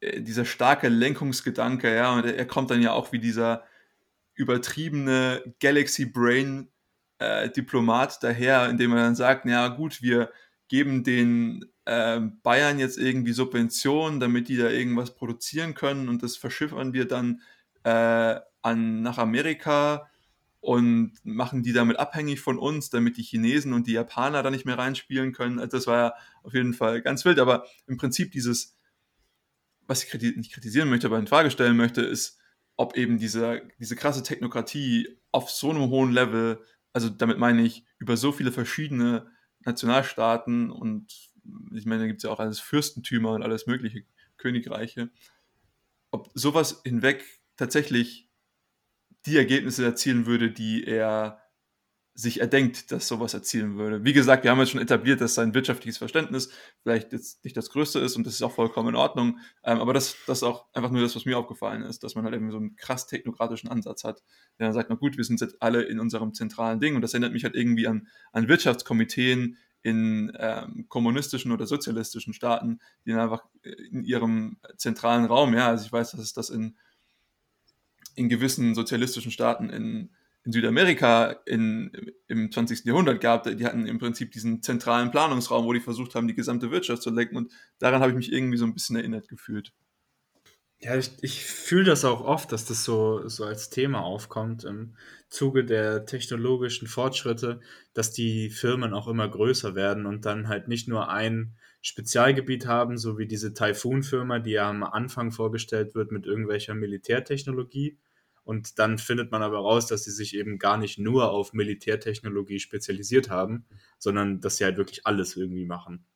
äh, dieser starke Lenkungsgedanke, ja, und er kommt dann ja auch wie dieser übertriebene Galaxy Brain äh, Diplomat daher, indem er dann sagt, ja gut, wir geben den äh, Bayern jetzt irgendwie Subventionen, damit die da irgendwas produzieren können und das verschiffern wir dann äh, an, nach Amerika und machen die damit abhängig von uns, damit die Chinesen und die Japaner da nicht mehr reinspielen können. Also das war ja auf jeden Fall ganz wild, aber im Prinzip dieses, was ich nicht kritisieren möchte, aber in Frage stellen möchte, ist, ob eben diese, diese krasse Technokratie auf so einem hohen Level, also damit meine ich, über so viele verschiedene Nationalstaaten und ich meine, da gibt es ja auch alles Fürstentümer und alles mögliche Königreiche, ob sowas hinweg tatsächlich die Ergebnisse erzielen würde, die er sich erdenkt, dass sowas erzielen würde. Wie gesagt, wir haben jetzt schon etabliert, dass sein wirtschaftliches Verständnis vielleicht jetzt nicht das größte ist und das ist auch vollkommen in Ordnung. Ähm, aber das, das ist auch einfach nur das, was mir aufgefallen ist, dass man halt eben so einen krass technokratischen Ansatz hat, der dann sagt, na gut, wir sind jetzt alle in unserem zentralen Ding und das erinnert mich halt irgendwie an, an Wirtschaftskomiteen in ähm, kommunistischen oder sozialistischen Staaten, die dann einfach in ihrem zentralen Raum, ja, also ich weiß, dass es das in in gewissen sozialistischen Staaten in, in Südamerika in, im 20. Jahrhundert gab. Die hatten im Prinzip diesen zentralen Planungsraum, wo die versucht haben, die gesamte Wirtschaft zu lenken. Und daran habe ich mich irgendwie so ein bisschen erinnert gefühlt. Ja, ich, ich fühle das auch oft, dass das so, so als Thema aufkommt im Zuge der technologischen Fortschritte, dass die Firmen auch immer größer werden und dann halt nicht nur ein Spezialgebiet haben, so wie diese Typhoon-Firma, die ja am Anfang vorgestellt wird mit irgendwelcher Militärtechnologie, und dann findet man aber raus, dass sie sich eben gar nicht nur auf Militärtechnologie spezialisiert haben, sondern dass sie halt wirklich alles irgendwie machen.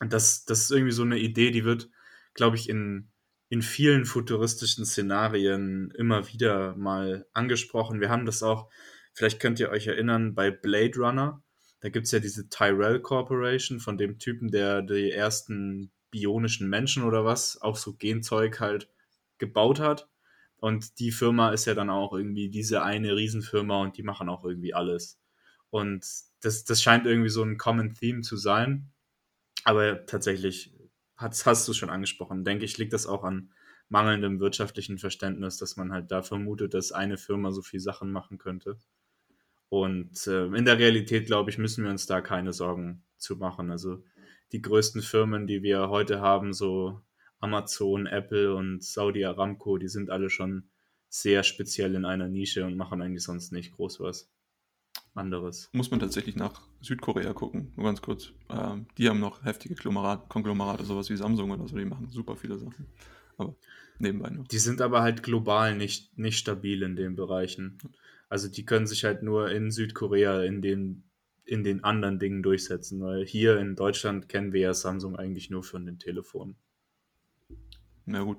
Und das, das ist irgendwie so eine Idee, die wird, glaube ich, in, in vielen futuristischen Szenarien immer wieder mal angesprochen. Wir haben das auch, vielleicht könnt ihr euch erinnern, bei Blade Runner. Da gibt es ja diese Tyrell Corporation von dem Typen, der die ersten bionischen Menschen oder was, auch so Genzeug halt gebaut hat. Und die Firma ist ja dann auch irgendwie diese eine Riesenfirma und die machen auch irgendwie alles. Und das, das scheint irgendwie so ein Common Theme zu sein. Aber tatsächlich hast, hast du schon angesprochen. Denke ich, liegt das auch an mangelndem wirtschaftlichen Verständnis, dass man halt da vermutet, dass eine Firma so viel Sachen machen könnte. Und äh, in der Realität, glaube ich, müssen wir uns da keine Sorgen zu machen. Also die größten Firmen, die wir heute haben, so Amazon, Apple und Saudi Aramco, die sind alle schon sehr speziell in einer Nische und machen eigentlich sonst nicht groß was anderes. Muss man tatsächlich nach Südkorea gucken, nur ganz kurz. Ähm, die haben noch heftige Konglomerat, Konglomerate, sowas wie Samsung oder so, die machen super viele Sachen. Aber nebenbei nur. Die sind aber halt global nicht, nicht stabil in den Bereichen. Also die können sich halt nur in Südkorea in den, in den anderen Dingen durchsetzen, weil hier in Deutschland kennen wir ja Samsung eigentlich nur von den Telefonen. Na gut.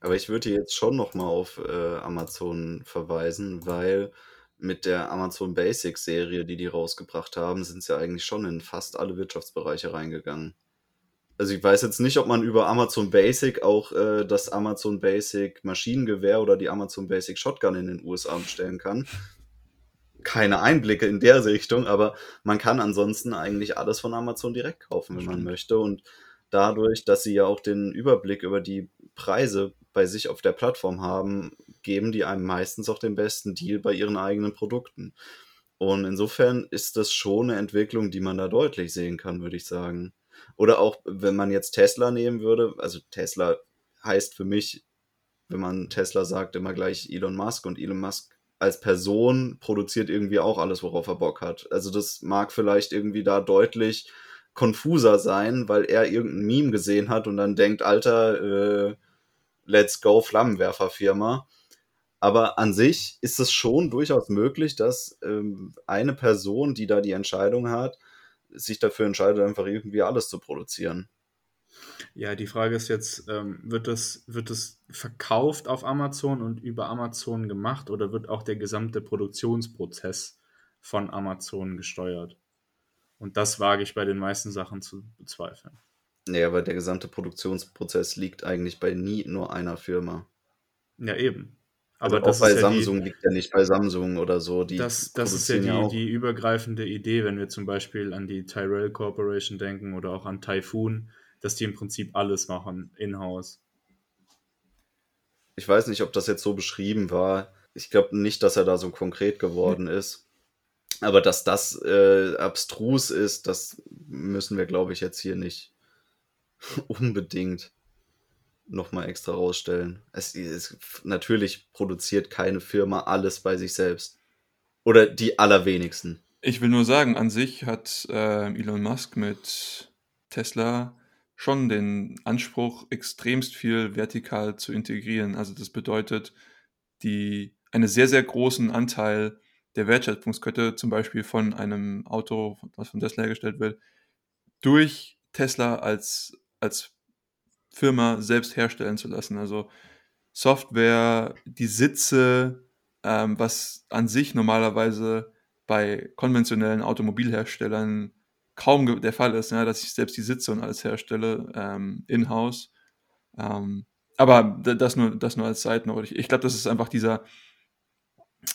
Aber ich würde jetzt schon nochmal auf äh, Amazon verweisen, weil mit der Amazon Basics Serie, die die rausgebracht haben, sind sie ja eigentlich schon in fast alle Wirtschaftsbereiche reingegangen. Also ich weiß jetzt nicht, ob man über Amazon Basic auch äh, das Amazon Basic Maschinengewehr oder die Amazon Basic Shotgun in den USA bestellen kann. Keine Einblicke in der Richtung, aber man kann ansonsten eigentlich alles von Amazon direkt kaufen, wenn man möchte. Und dadurch, dass sie ja auch den Überblick über die Preise bei sich auf der Plattform haben, geben die einem meistens auch den besten Deal bei ihren eigenen Produkten. Und insofern ist das schon eine Entwicklung, die man da deutlich sehen kann, würde ich sagen. Oder auch, wenn man jetzt Tesla nehmen würde, also Tesla heißt für mich, wenn man Tesla sagt, immer gleich Elon Musk und Elon Musk als Person produziert irgendwie auch alles, worauf er Bock hat. Also das mag vielleicht irgendwie da deutlich konfuser sein, weil er irgendein Meme gesehen hat und dann denkt, Alter, äh, let's go Flammenwerferfirma. Aber an sich ist es schon durchaus möglich, dass ähm, eine Person, die da die Entscheidung hat, sich dafür entscheidet, einfach irgendwie alles zu produzieren. Ja, die Frage ist jetzt, ähm, wird, das, wird das verkauft auf Amazon und über Amazon gemacht oder wird auch der gesamte Produktionsprozess von Amazon gesteuert? Und das wage ich bei den meisten Sachen zu bezweifeln. Nee, aber der gesamte Produktionsprozess liegt eigentlich bei nie nur einer Firma. Ja, eben. Also Aber auch das bei ist ja die, Samsung liegt ja nicht bei Samsung oder so. Die das, das ist ja die, auch. die übergreifende Idee, wenn wir zum Beispiel an die Tyrell Corporation denken oder auch an Typhoon, dass die im Prinzip alles machen in-house. Ich weiß nicht, ob das jetzt so beschrieben war. Ich glaube nicht, dass er da so konkret geworden ist. Aber dass das äh, abstrus ist, das müssen wir, glaube ich, jetzt hier nicht <laughs> unbedingt nochmal extra rausstellen. Es, es, natürlich produziert keine Firma alles bei sich selbst. Oder die allerwenigsten. Ich will nur sagen, an sich hat äh, Elon Musk mit Tesla schon den Anspruch, extremst viel vertikal zu integrieren. Also das bedeutet, die, einen sehr, sehr großen Anteil der Wertschöpfungskette, zum Beispiel von einem Auto, was von Tesla hergestellt wird, durch Tesla als, als Firma selbst herstellen zu lassen. Also Software, die Sitze, ähm, was an sich normalerweise bei konventionellen Automobilherstellern kaum der Fall ist, ja, dass ich selbst die Sitze und alles herstelle ähm, in-house. Ähm, aber das nur, das nur als Side Note. Ich, ich glaube, das ist einfach dieser,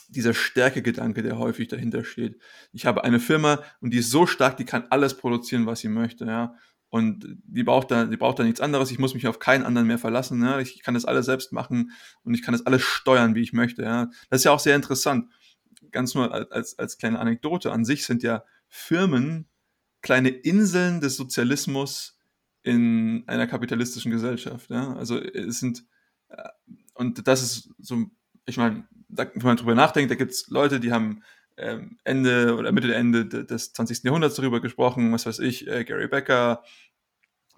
dieser Stärkegedanke, der häufig dahinter steht. Ich habe eine Firma und die ist so stark, die kann alles produzieren, was sie möchte, ja. Und die braucht da, die braucht da nichts anderes. Ich muss mich auf keinen anderen mehr verlassen. Ja? Ich kann das alles selbst machen und ich kann das alles steuern, wie ich möchte. Ja? Das ist ja auch sehr interessant. Ganz nur als, als, kleine Anekdote. An sich sind ja Firmen kleine Inseln des Sozialismus in einer kapitalistischen Gesellschaft. Ja? Also es sind, äh, und das ist so, ich meine, wenn man drüber nachdenkt, da gibt es Leute, die haben Ende oder Mitte, Ende de- des 20. Jahrhunderts darüber gesprochen, was weiß ich, äh, Gary Becker,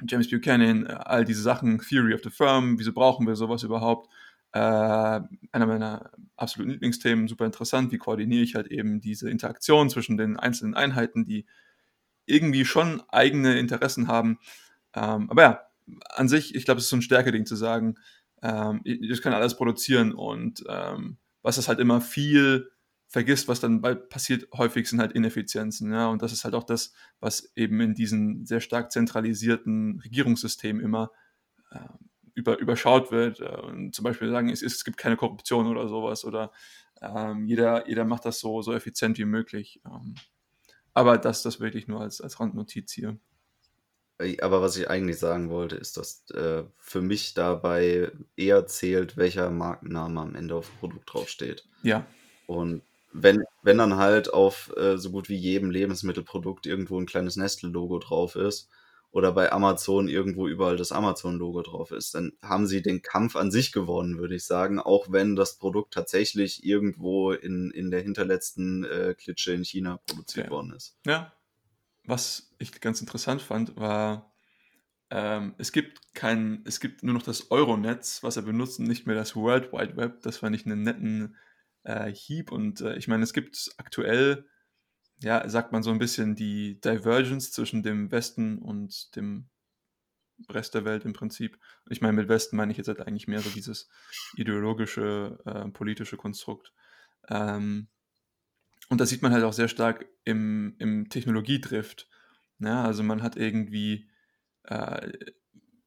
James Buchanan, äh, all diese Sachen, Theory of the Firm, wieso brauchen wir sowas überhaupt? Äh, einer meiner absoluten Lieblingsthemen, super interessant, wie koordiniere ich halt eben diese Interaktion zwischen den einzelnen Einheiten, die irgendwie schon eigene Interessen haben. Ähm, aber ja, an sich, ich glaube, es ist so ein Stärke-Ding zu sagen, ähm, ich, ich kann alles produzieren und ähm, was das halt immer viel vergisst, was dann passiert, häufig sind halt Ineffizienzen. Ja? Und das ist halt auch das, was eben in diesen sehr stark zentralisierten Regierungssystemen immer äh, über, überschaut wird. Äh, und zum Beispiel sagen, es, es gibt keine Korruption oder sowas oder ähm, jeder, jeder macht das so, so effizient wie möglich. Ähm, aber das, das wirklich nur als, als Randnotiz hier. Aber was ich eigentlich sagen wollte, ist, dass äh, für mich dabei eher zählt, welcher Markenname am Ende auf dem Produkt draufsteht. Ja, Und wenn, wenn dann halt auf äh, so gut wie jedem Lebensmittelprodukt irgendwo ein kleines Nestle-Logo drauf ist oder bei Amazon irgendwo überall das Amazon-Logo drauf ist, dann haben sie den Kampf an sich gewonnen, würde ich sagen, auch wenn das Produkt tatsächlich irgendwo in, in der hinterletzten äh, Klitsche in China produziert Ja. worden ist. Ja. Was ich ganz interessant fand, war, ähm, es gibt kein, es gibt nur noch das Euronetz, was er benutzt und nicht mehr das World Wide Web. Das fand ich einen netten äh, Hieb und äh, ich meine, es gibt aktuell, ja, sagt man so ein bisschen die Divergence zwischen dem Westen und dem Rest der Welt im Prinzip. Ich meine, mit Westen meine ich jetzt halt eigentlich mehr so dieses ideologische, äh, politische Konstrukt. Ähm, und das sieht man halt auch sehr stark im, im Technologiedrift. Ja, also man hat irgendwie äh,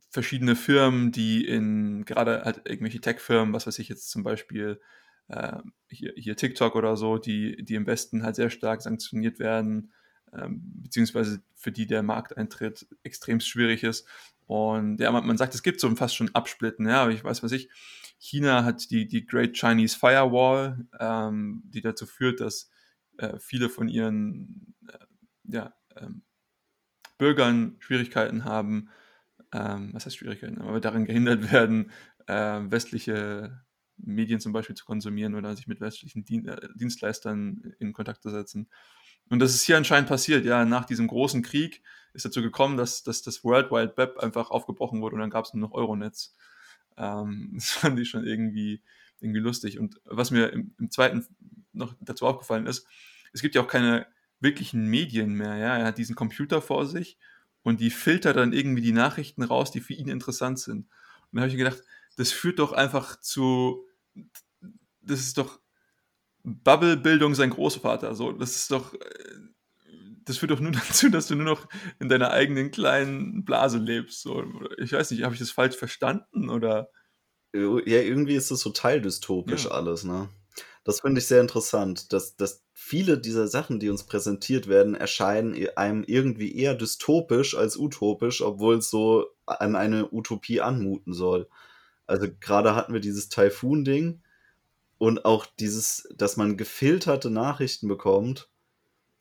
verschiedene Firmen, die in, gerade halt irgendwelche Tech-Firmen, was weiß ich jetzt zum Beispiel, äh, hier, hier TikTok oder so, die, die im Westen halt sehr stark sanktioniert werden, ähm, beziehungsweise für die der Markteintritt extrem schwierig ist. Und ja, man, man sagt, es gibt so fast schon Absplitten, ja, aber ich weiß, was ich, China hat die, die Great Chinese Firewall, ähm, die dazu führt, dass äh, viele von ihren äh, ja, ähm, Bürgern Schwierigkeiten haben, ähm, was heißt Schwierigkeiten, aber daran gehindert <laughs> werden, äh, westliche Medien zum Beispiel zu konsumieren oder sich mit westlichen äh, Dienstleistern in Kontakt zu setzen. Und das ist hier anscheinend passiert, ja, nach diesem großen Krieg ist dazu gekommen, dass, dass das World Wide Web einfach aufgebrochen wurde und dann gab es nur noch Euronetz. Ähm, <laughs> das fand ich schon irgendwie, irgendwie lustig. Und was mir im, im zweiten noch dazu aufgefallen ist, es gibt ja auch keine wirklichen Medien mehr. Ja? Er hat diesen Computer vor sich und die filtert dann irgendwie die Nachrichten raus, die für ihn interessant sind. Und da habe ich mir gedacht, das führt doch einfach zu, das ist doch Bubble-Bildung sein Großvater. So, das ist doch, äh, das führt doch nur <laughs> dazu, dass du nur noch in deiner eigenen kleinen Blase lebst. So, ich weiß nicht, habe ich das falsch verstanden oder? Ja, irgendwie ist es so teildystopisch ja. alles, ne? Das finde ich sehr interessant, dass, dass viele dieser Sachen, die uns präsentiert werden, erscheinen einem irgendwie eher dystopisch als utopisch, obwohl es so an eine Utopie anmuten soll. Also gerade hatten wir dieses Typhoon-Ding und auch dieses, dass man gefilterte Nachrichten bekommt.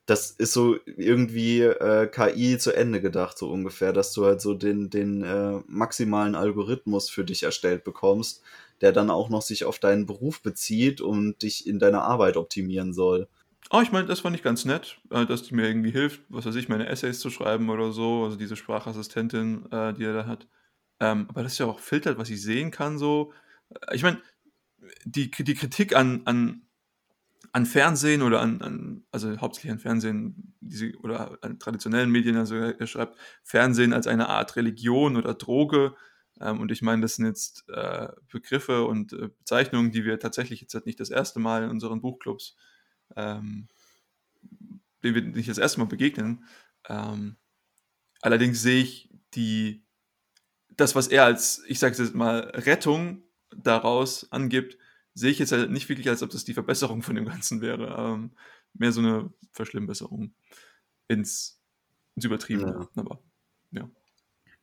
Das ist so irgendwie äh, KI zu Ende gedacht, so ungefähr, dass du halt so den, den äh, maximalen Algorithmus für dich erstellt bekommst, der dann auch noch sich auf deinen Beruf bezieht und dich in deiner Arbeit optimieren soll. Oh, ich meine, das fand ich ganz nett, äh, dass die mir irgendwie hilft, was weiß ich, meine Essays zu schreiben oder so, also diese Sprachassistentin, äh, die er da hat. Ähm, aber das ist ja auch filtert, was ich sehen kann, so. Äh, ich meine, die, die Kritik an, an, an Fernsehen oder an, an, also hauptsächlich an Fernsehen diese, oder an traditionellen Medien, also er schreibt Fernsehen als eine Art Religion oder Droge, ähm, und ich meine, das sind jetzt äh, Begriffe und äh, Bezeichnungen, die wir tatsächlich jetzt nicht das erste Mal in unseren Buchclubs, ähm, denen wir nicht das erste Mal begegnen. Ähm, allerdings sehe ich die, das, was er als, ich sage jetzt mal, Rettung daraus angibt, sehe ich jetzt halt nicht wirklich, als ob das die Verbesserung von dem Ganzen wäre. Ähm, mehr so eine Verschlimmbesserung ins, ins Übertriebene. Ja. Aber ja.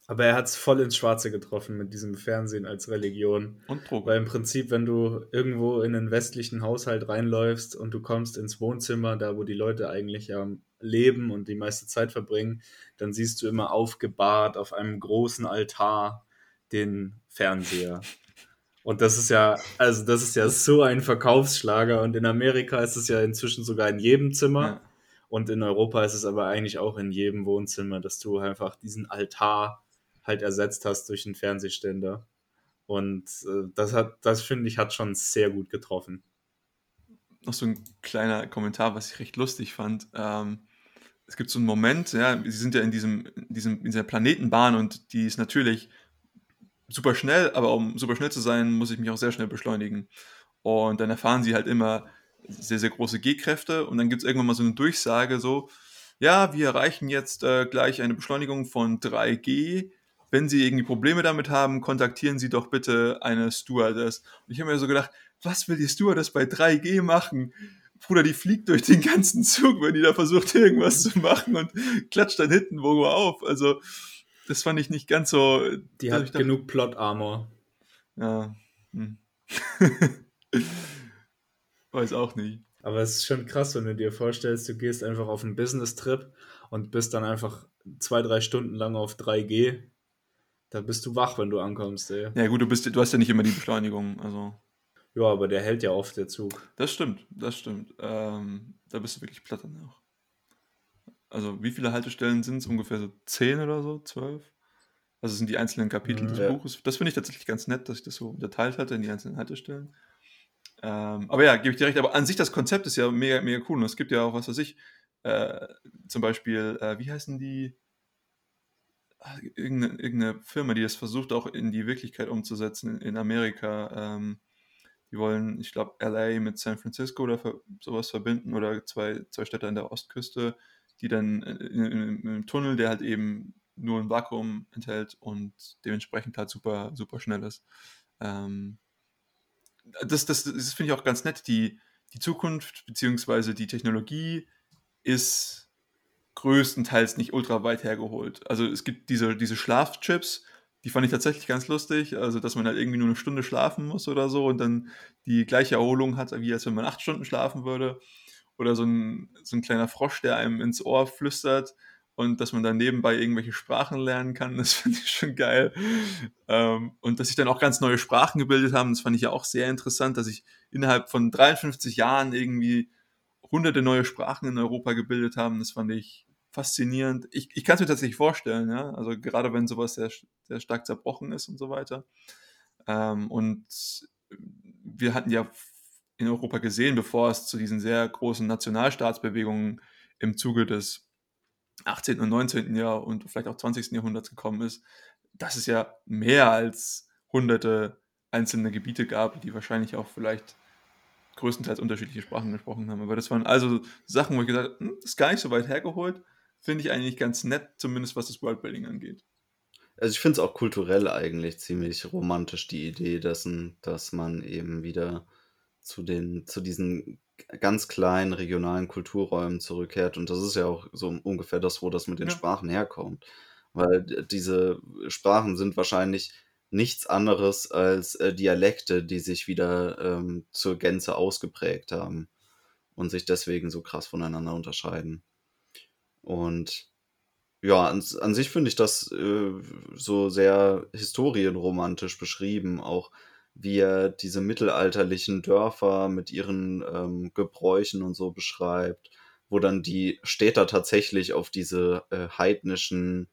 Aber er hat es voll ins Schwarze getroffen mit diesem Fernsehen als Religion. Und Drogen. Weil im Prinzip, wenn du irgendwo in einen westlichen Haushalt reinläufst und du kommst ins Wohnzimmer, da wo die Leute eigentlich ja leben und die meiste Zeit verbringen, dann siehst du immer aufgebahrt auf einem großen Altar den Fernseher. Und das ist ja, also das ist ja so ein Verkaufsschlager. Und in Amerika ist es ja inzwischen sogar in jedem Zimmer. Ja. Und in Europa ist es aber eigentlich auch in jedem Wohnzimmer, dass du einfach diesen Altar halt ersetzt hast durch einen Fernsehständer. Und äh, das hat, das finde ich, hat schon sehr gut getroffen. Noch so ein kleiner Kommentar, was ich recht lustig fand. Ähm, es gibt so einen Moment, ja, sie sind ja in diesem, in diesem, in dieser Planetenbahn und die ist natürlich super schnell, aber um super schnell zu sein, muss ich mich auch sehr schnell beschleunigen. Und dann erfahren sie halt immer sehr, sehr große G-Kräfte und dann gibt es irgendwann mal so eine Durchsage, so, ja, wir erreichen jetzt äh, gleich eine Beschleunigung von 3G wenn Sie irgendwie Probleme damit haben, kontaktieren Sie doch bitte eine Stewardess. Und ich habe mir so gedacht, was will die Stewardess bei 3G machen? Bruder, die fliegt durch den ganzen Zug, wenn die da versucht, irgendwas zu machen und klatscht dann hinten wo auf. Also, das fand ich nicht ganz so. Die hat dachte, genug Plot-Armor. Ja. Hm. <laughs> Weiß auch nicht. Aber es ist schon krass, wenn du dir vorstellst, du gehst einfach auf einen Business-Trip und bist dann einfach zwei, drei Stunden lang auf 3G da bist du wach, wenn du ankommst, ey. Ja, gut, du, bist, du hast ja nicht immer die Beschleunigung, also. Ja, aber der hält ja oft, der Zug. Das stimmt, das stimmt. Ähm, da bist du wirklich platt danach. Also, wie viele Haltestellen sind es? Ungefähr so zehn oder so? Zwölf? Also, sind die einzelnen Kapitel mhm, des ja. Buches. Das finde ich tatsächlich ganz nett, dass ich das so unterteilt hatte in die einzelnen Haltestellen. Ähm, aber ja, gebe ich dir recht. Aber an sich das Konzept ist ja mega, mega cool. Und es gibt ja auch, was weiß ich, äh, zum Beispiel, äh, wie heißen die? irgendeine, irgendeine Firma, die das versucht auch in die Wirklichkeit umzusetzen in, Amerika. Ähm, die wollen, ich glaube, LA mit San Francisco oder sowas verbinden oder zwei, zwei Städte an der Ostküste, die dann in, in, in einem Tunnel, der halt eben nur ein Vakuum enthält und dementsprechend halt super, super schnell ist. Ähm, das, das, das finde ich auch ganz nett. Die, die Zukunft bzw. die Technologie ist größtenteils nicht ultra weit hergeholt. Also es gibt diese, diese Schlafchips, die fand ich tatsächlich ganz lustig, also dass man halt irgendwie nur eine Stunde schlafen muss oder so und dann die gleiche Erholung hat, wie als wenn man acht Stunden schlafen würde. Oder so ein, so ein kleiner Frosch, der einem ins Ohr flüstert und dass man dann nebenbei irgendwelche Sprachen lernen kann, das <laughs> finde ich schon geil. Ähm, und dass sich dann auch ganz neue Sprachen gebildet haben, das fand ich ja auch sehr interessant, dass ich innerhalb von 53 Jahren irgendwie hunderte neue Sprachen in Europa gebildet haben, das fand ich faszinierend. Ich, ich kann es mir tatsächlich vorstellen, ja. Also gerade wenn sowas sehr, sehr stark zerbrochen ist und so weiter. Ähm, und wir hatten ja in Europa gesehen, bevor es zu diesen sehr großen Nationalstaatsbewegungen im Zuge des 18. und 19. Jahr und vielleicht auch 20. Jahrhunderts gekommen ist, dass es ja mehr als hunderte einzelne Gebiete gab, die wahrscheinlich auch vielleicht größtenteils unterschiedliche Sprachen gesprochen haben. Aber das waren also Sachen, wo ich gesagt habe, hm, das ist gar nicht so weit hergeholt, finde ich eigentlich ganz nett, zumindest was das Worldbuilding angeht. Also ich finde es auch kulturell eigentlich ziemlich romantisch, die Idee dessen, dass man eben wieder zu den, zu diesen ganz kleinen regionalen Kulturräumen zurückkehrt. Und das ist ja auch so ungefähr das, wo das mit den Ja. Sprachen herkommt. Weil diese Sprachen sind wahrscheinlich nichts anderes als äh, Dialekte, die sich wieder ähm, zur Gänze ausgeprägt haben und sich deswegen so krass voneinander unterscheiden. Und ja, an, an sich finde ich das äh, so sehr historienromantisch beschrieben, auch wie er diese mittelalterlichen Dörfer mit ihren ähm, Gebräuchen und so beschreibt, wo dann die Städter tatsächlich auf diese äh, heidnischen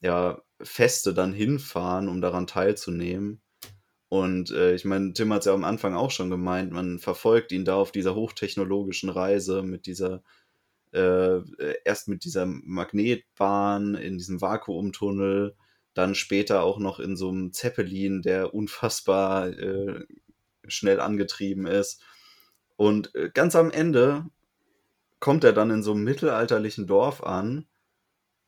ja, Feste dann hinfahren, um daran teilzunehmen. Und äh, ich meine, Tim hat es ja am Anfang auch schon gemeint, man verfolgt ihn da auf dieser hochtechnologischen Reise mit dieser äh, erst mit dieser Magnetbahn in diesem Vakuumtunnel, dann später auch noch in so einem Zeppelin, der unfassbar äh, schnell angetrieben ist. Und äh, ganz am Ende kommt er dann in so einem mittelalterlichen Dorf an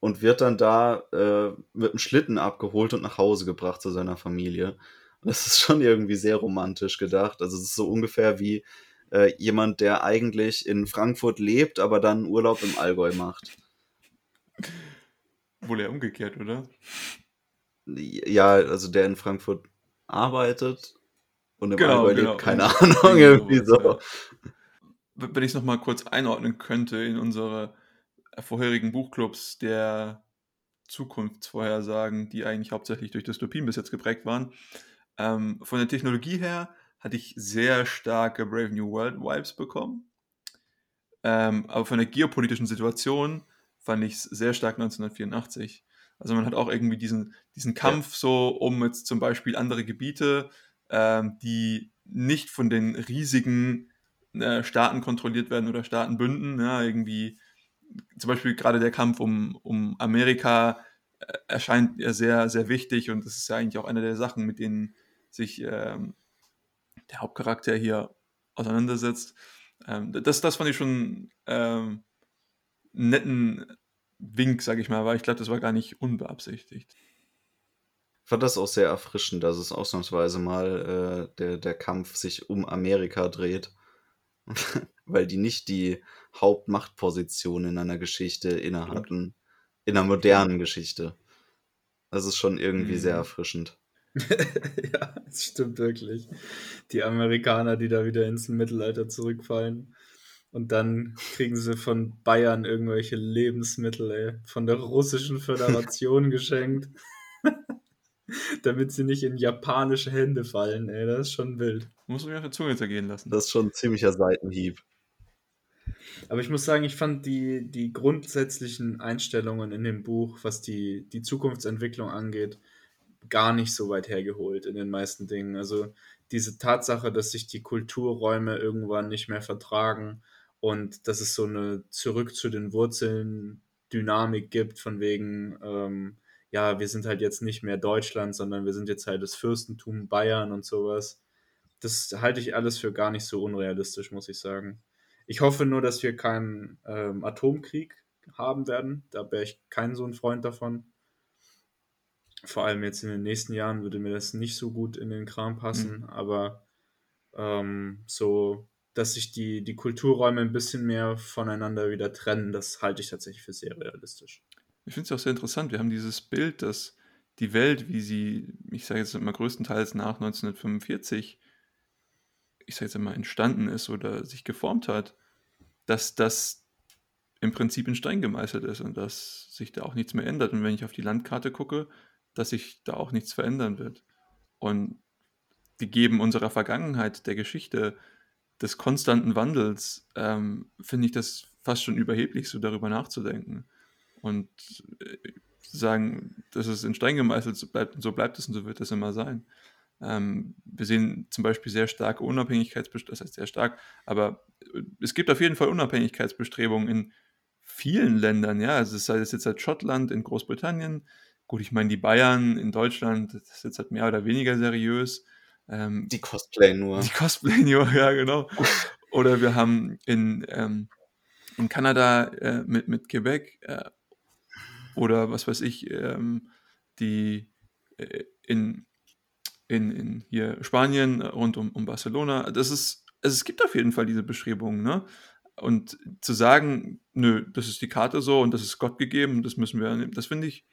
und wird dann da äh, mit dem Schlitten abgeholt und nach Hause gebracht zu seiner Familie. Das ist schon irgendwie sehr romantisch gedacht. Also es ist so ungefähr wie äh, jemand, der eigentlich in Frankfurt lebt, aber dann Urlaub im Allgäu macht. Wohl eher umgekehrt, oder? Ja, also der in Frankfurt arbeitet und im Genau, Allgäu genau. lebt, keine Irgendwie Ahnung, irgendwie so. ja. Wenn ich es nochmal kurz einordnen könnte in unsere vorherigen Buchclubs der Zukunftsvorhersagen, die eigentlich hauptsächlich durch Dystopien bis jetzt geprägt waren. Ähm, von der Technologie her hatte ich sehr starke Brave New World Vibes bekommen. Ähm, aber von der geopolitischen Situation fand ich es sehr stark 1984. Also man hat auch irgendwie diesen, diesen Kampf so um jetzt zum Beispiel andere Gebiete, ähm, die nicht von den riesigen äh, Staaten kontrolliert werden oder Staatenbünden. Ja, irgendwie zum Beispiel gerade der Kampf um, um Amerika äh, erscheint ja sehr, sehr wichtig und das ist ja eigentlich auch eine der Sachen, mit denen sich ähm, der Hauptcharakter hier auseinandersetzt. Ähm, das, das fand ich schon ähm, einen netten Wink, sag ich mal, weil ich glaube, das war gar nicht unbeabsichtigt. Ich fand das auch sehr erfrischend, dass es ausnahmsweise mal äh, der, der Kampf sich um Amerika dreht. <laughs> Weil die nicht die Hauptmachtposition in einer Geschichte inne hatten. In einer modernen Geschichte. Das ist schon irgendwie Mhm. sehr erfrischend. <laughs> ja, das stimmt wirklich. Die Amerikaner, die da wieder ins Mittelalter zurückfallen. Und dann kriegen sie von Bayern irgendwelche Lebensmittel, ey, von der russischen Föderation <laughs> geschenkt. <laughs> Damit sie nicht in japanische Hände fallen, ey. Das ist schon wild. Muss man mir auf der Zunge zergehen lassen. Das ist schon ein ziemlicher Seitenhieb. Aber ich muss sagen, ich fand die, die grundsätzlichen Einstellungen in dem Buch, was die, die Zukunftsentwicklung angeht, gar nicht so weit hergeholt in den meisten Dingen. Also diese Tatsache, dass sich die Kulturräume irgendwann nicht mehr vertragen und dass es so eine zurück zu den Wurzeln Dynamik gibt, von wegen, ähm, ja, wir sind halt jetzt nicht mehr Deutschland, sondern wir sind jetzt halt das Fürstentum Bayern und sowas. Das halte ich alles für gar nicht so unrealistisch, muss ich sagen. Ich hoffe nur, dass wir keinen ähm, Atomkrieg haben werden. Da wäre ich kein so ein Freund davon. Vor allem jetzt in den nächsten Jahren würde mir das nicht so gut in den Kram passen, aber ähm, so, dass sich die, die Kulturräume ein bisschen mehr voneinander wieder trennen, das halte ich tatsächlich für sehr realistisch. Ich finde es auch sehr interessant. Wir haben dieses Bild, dass die Welt, wie sie, ich sage jetzt mal größtenteils nach 1945, ich sage jetzt mal entstanden ist oder sich geformt hat, dass das im Prinzip in Stein gemeißelt ist und dass sich da auch nichts mehr ändert. Und wenn ich auf die Landkarte gucke, dass sich da auch nichts verändern wird. Und die geben unserer Vergangenheit, der Geschichte, des konstanten Wandels, ähm, finde ich das fast schon überheblich, so darüber nachzudenken. Und äh, zu sagen, dass es in Stein gemeißelt so bleibt, so bleibt es und so wird es immer sein. Ähm, wir sehen zum Beispiel sehr starke Unabhängigkeitsbestrebungen, das heißt sehr stark, aber äh, es gibt auf jeden Fall Unabhängigkeitsbestrebungen in vielen Ländern, ja, also sei es jetzt halt Schottland, in Großbritannien, gut, ich meine die Bayern in Deutschland, das ist jetzt halt mehr oder weniger seriös. Ähm, Die Cosplay nur. die Cosplay, <laughs> ja, genau. <laughs> Oder wir haben in, ähm, in Kanada äh, mit, mit Quebec äh, oder was weiß ich, ähm, die äh, in, in, in hier Spanien rund um, um Barcelona. Das ist, also es gibt auf jeden Fall diese Bestrebungen, ne? Und zu sagen, nö, das ist die Karte so und das ist Gott gegeben, das müssen wir nehmen, das finde ich,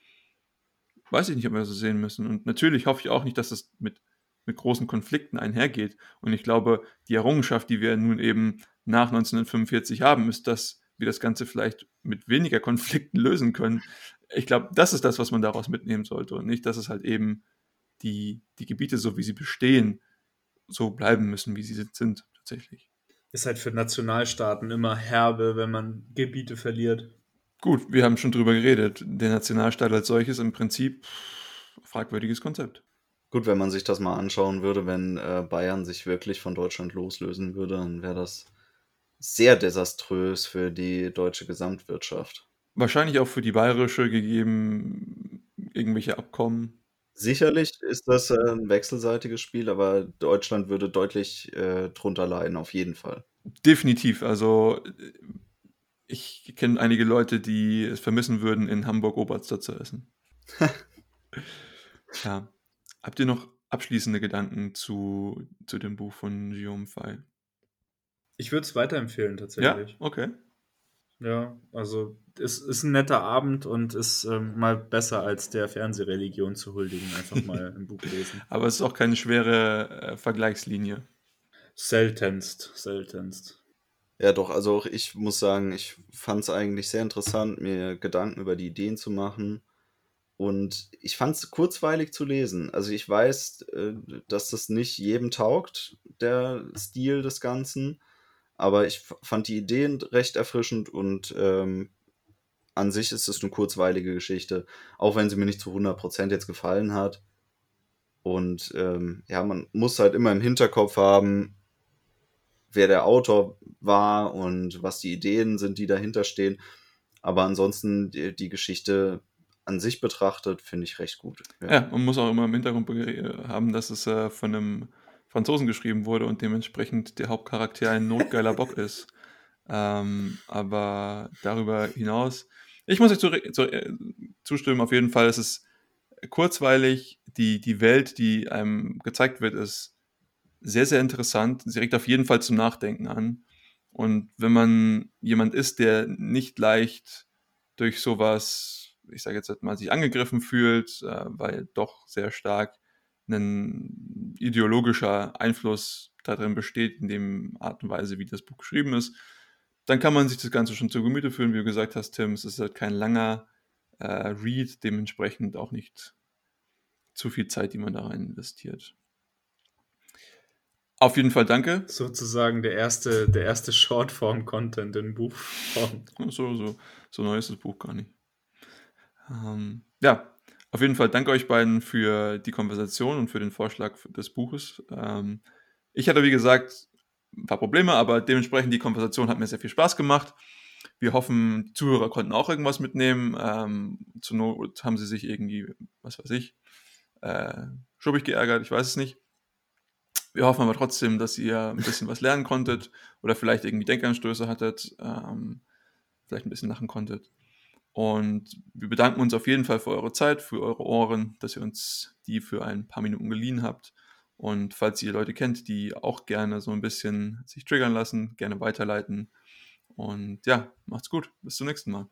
weiß ich nicht, ob wir so sehen müssen. Und natürlich hoffe ich auch nicht, dass das mit, mit großen Konflikten einhergeht. Und ich glaube, die Errungenschaft, die wir nun eben nach 1945 haben, ist, dass wir das Ganze vielleicht mit weniger Konflikten lösen können. Ich glaube, das ist das, was man daraus mitnehmen sollte und nicht, dass es halt eben die, die Gebiete, so wie sie bestehen, so bleiben müssen, wie sie sind, tatsächlich. Ist halt für Nationalstaaten immer herbe, wenn man Gebiete verliert. Gut, wir haben schon drüber geredet. Der Nationalstaat als solches im Prinzip fragwürdiges Konzept. Gut, wenn man sich das mal anschauen würde, wenn äh, Bayern sich wirklich von Deutschland loslösen würde, dann wäre das sehr desaströs für die deutsche Gesamtwirtschaft. Wahrscheinlich auch für die bayerische gegeben irgendwelche Abkommen. Sicherlich ist das äh, ein wechselseitiges Spiel, aber Deutschland würde deutlich äh, drunter leiden, auf jeden Fall. Definitiv. Also ich kenne einige Leute, die es vermissen würden, in Hamburg Oberster zu essen. <laughs> ja. Habt ihr noch abschließende Gedanken zu, zu dem Buch von Guillaume Fay? Ich würde es weiterempfehlen, tatsächlich. Ja, okay. Ja, also es ist ein netter Abend und ist ähm, mal besser als der Fernsehreligion zu huldigen, einfach <laughs> mal ein Buch lesen. Aber es ist auch keine schwere äh, Vergleichslinie. Seltenst, seltenst. Ja, doch, also auch ich muss sagen, ich fand es eigentlich sehr interessant, mir Gedanken über die Ideen zu machen. Und ich fand es kurzweilig zu lesen. Also ich weiß, äh, dass das nicht jedem taugt, der Stil des Ganzen. Aber ich fand die Ideen recht erfrischend und ähm, an sich ist es eine kurzweilige Geschichte, auch wenn sie mir nicht zu 100% jetzt gefallen hat. Und ähm, ja, man muss halt immer im Hinterkopf haben, wer der Autor war und was die Ideen sind, die dahinter stehen. Aber ansonsten die, die Geschichte an sich betrachtet, finde ich recht gut. Ja. ja. man muss auch immer im Hintergrund haben, dass es äh, von einem Franzosen geschrieben wurde und dementsprechend der Hauptcharakter ein notgeiler Bock ist. Ähm, aber darüber hinaus, ich muss euch zu, zu, äh, zustimmen, auf jeden Fall, es ist kurzweilig, die, die Welt, die einem gezeigt wird, ist sehr, sehr interessant. Sie regt auf jeden Fall zum Nachdenken an. Und wenn man jemand ist, der nicht leicht durch sowas, ich sage jetzt mal, sich angegriffen fühlt, äh, weil doch sehr stark ein ideologischer Einfluss darin besteht, in dem Art und Weise, wie das Buch geschrieben ist, dann kann man sich das Ganze schon zu Gemüte führen. Wie du gesagt hast, Tim, es ist halt kein langer äh, Read, dementsprechend auch nicht zu viel Zeit, die man da rein investiert. Auf jeden Fall danke. Sozusagen der erste, der erste Shortform-Content in Buchform. So, so, so neu ist das Buch gar nicht. Ähm, ja, auf jeden Fall danke euch beiden für die Konversation und für den Vorschlag des Buches. Ähm, ich hatte, wie gesagt, ein paar Probleme, aber dementsprechend die Konversation hat mir sehr viel Spaß gemacht. Wir hoffen, die Zuhörer konnten auch irgendwas mitnehmen. Ähm, zur Not haben sie sich irgendwie, was weiß ich, äh, schubbig geärgert, ich weiß es nicht. Wir hoffen aber trotzdem, dass ihr ein bisschen was lernen konntet oder vielleicht irgendwie Denkanstöße hattet, ähm, vielleicht ein bisschen lachen konntet. Und wir bedanken uns auf jeden Fall für eure Zeit, für eure Ohren, dass ihr uns die für ein paar Minuten geliehen habt. Und falls ihr Leute kennt, die auch gerne so ein bisschen sich triggern lassen, gerne weiterleiten. Und ja, macht's gut. Bis zum nächsten Mal.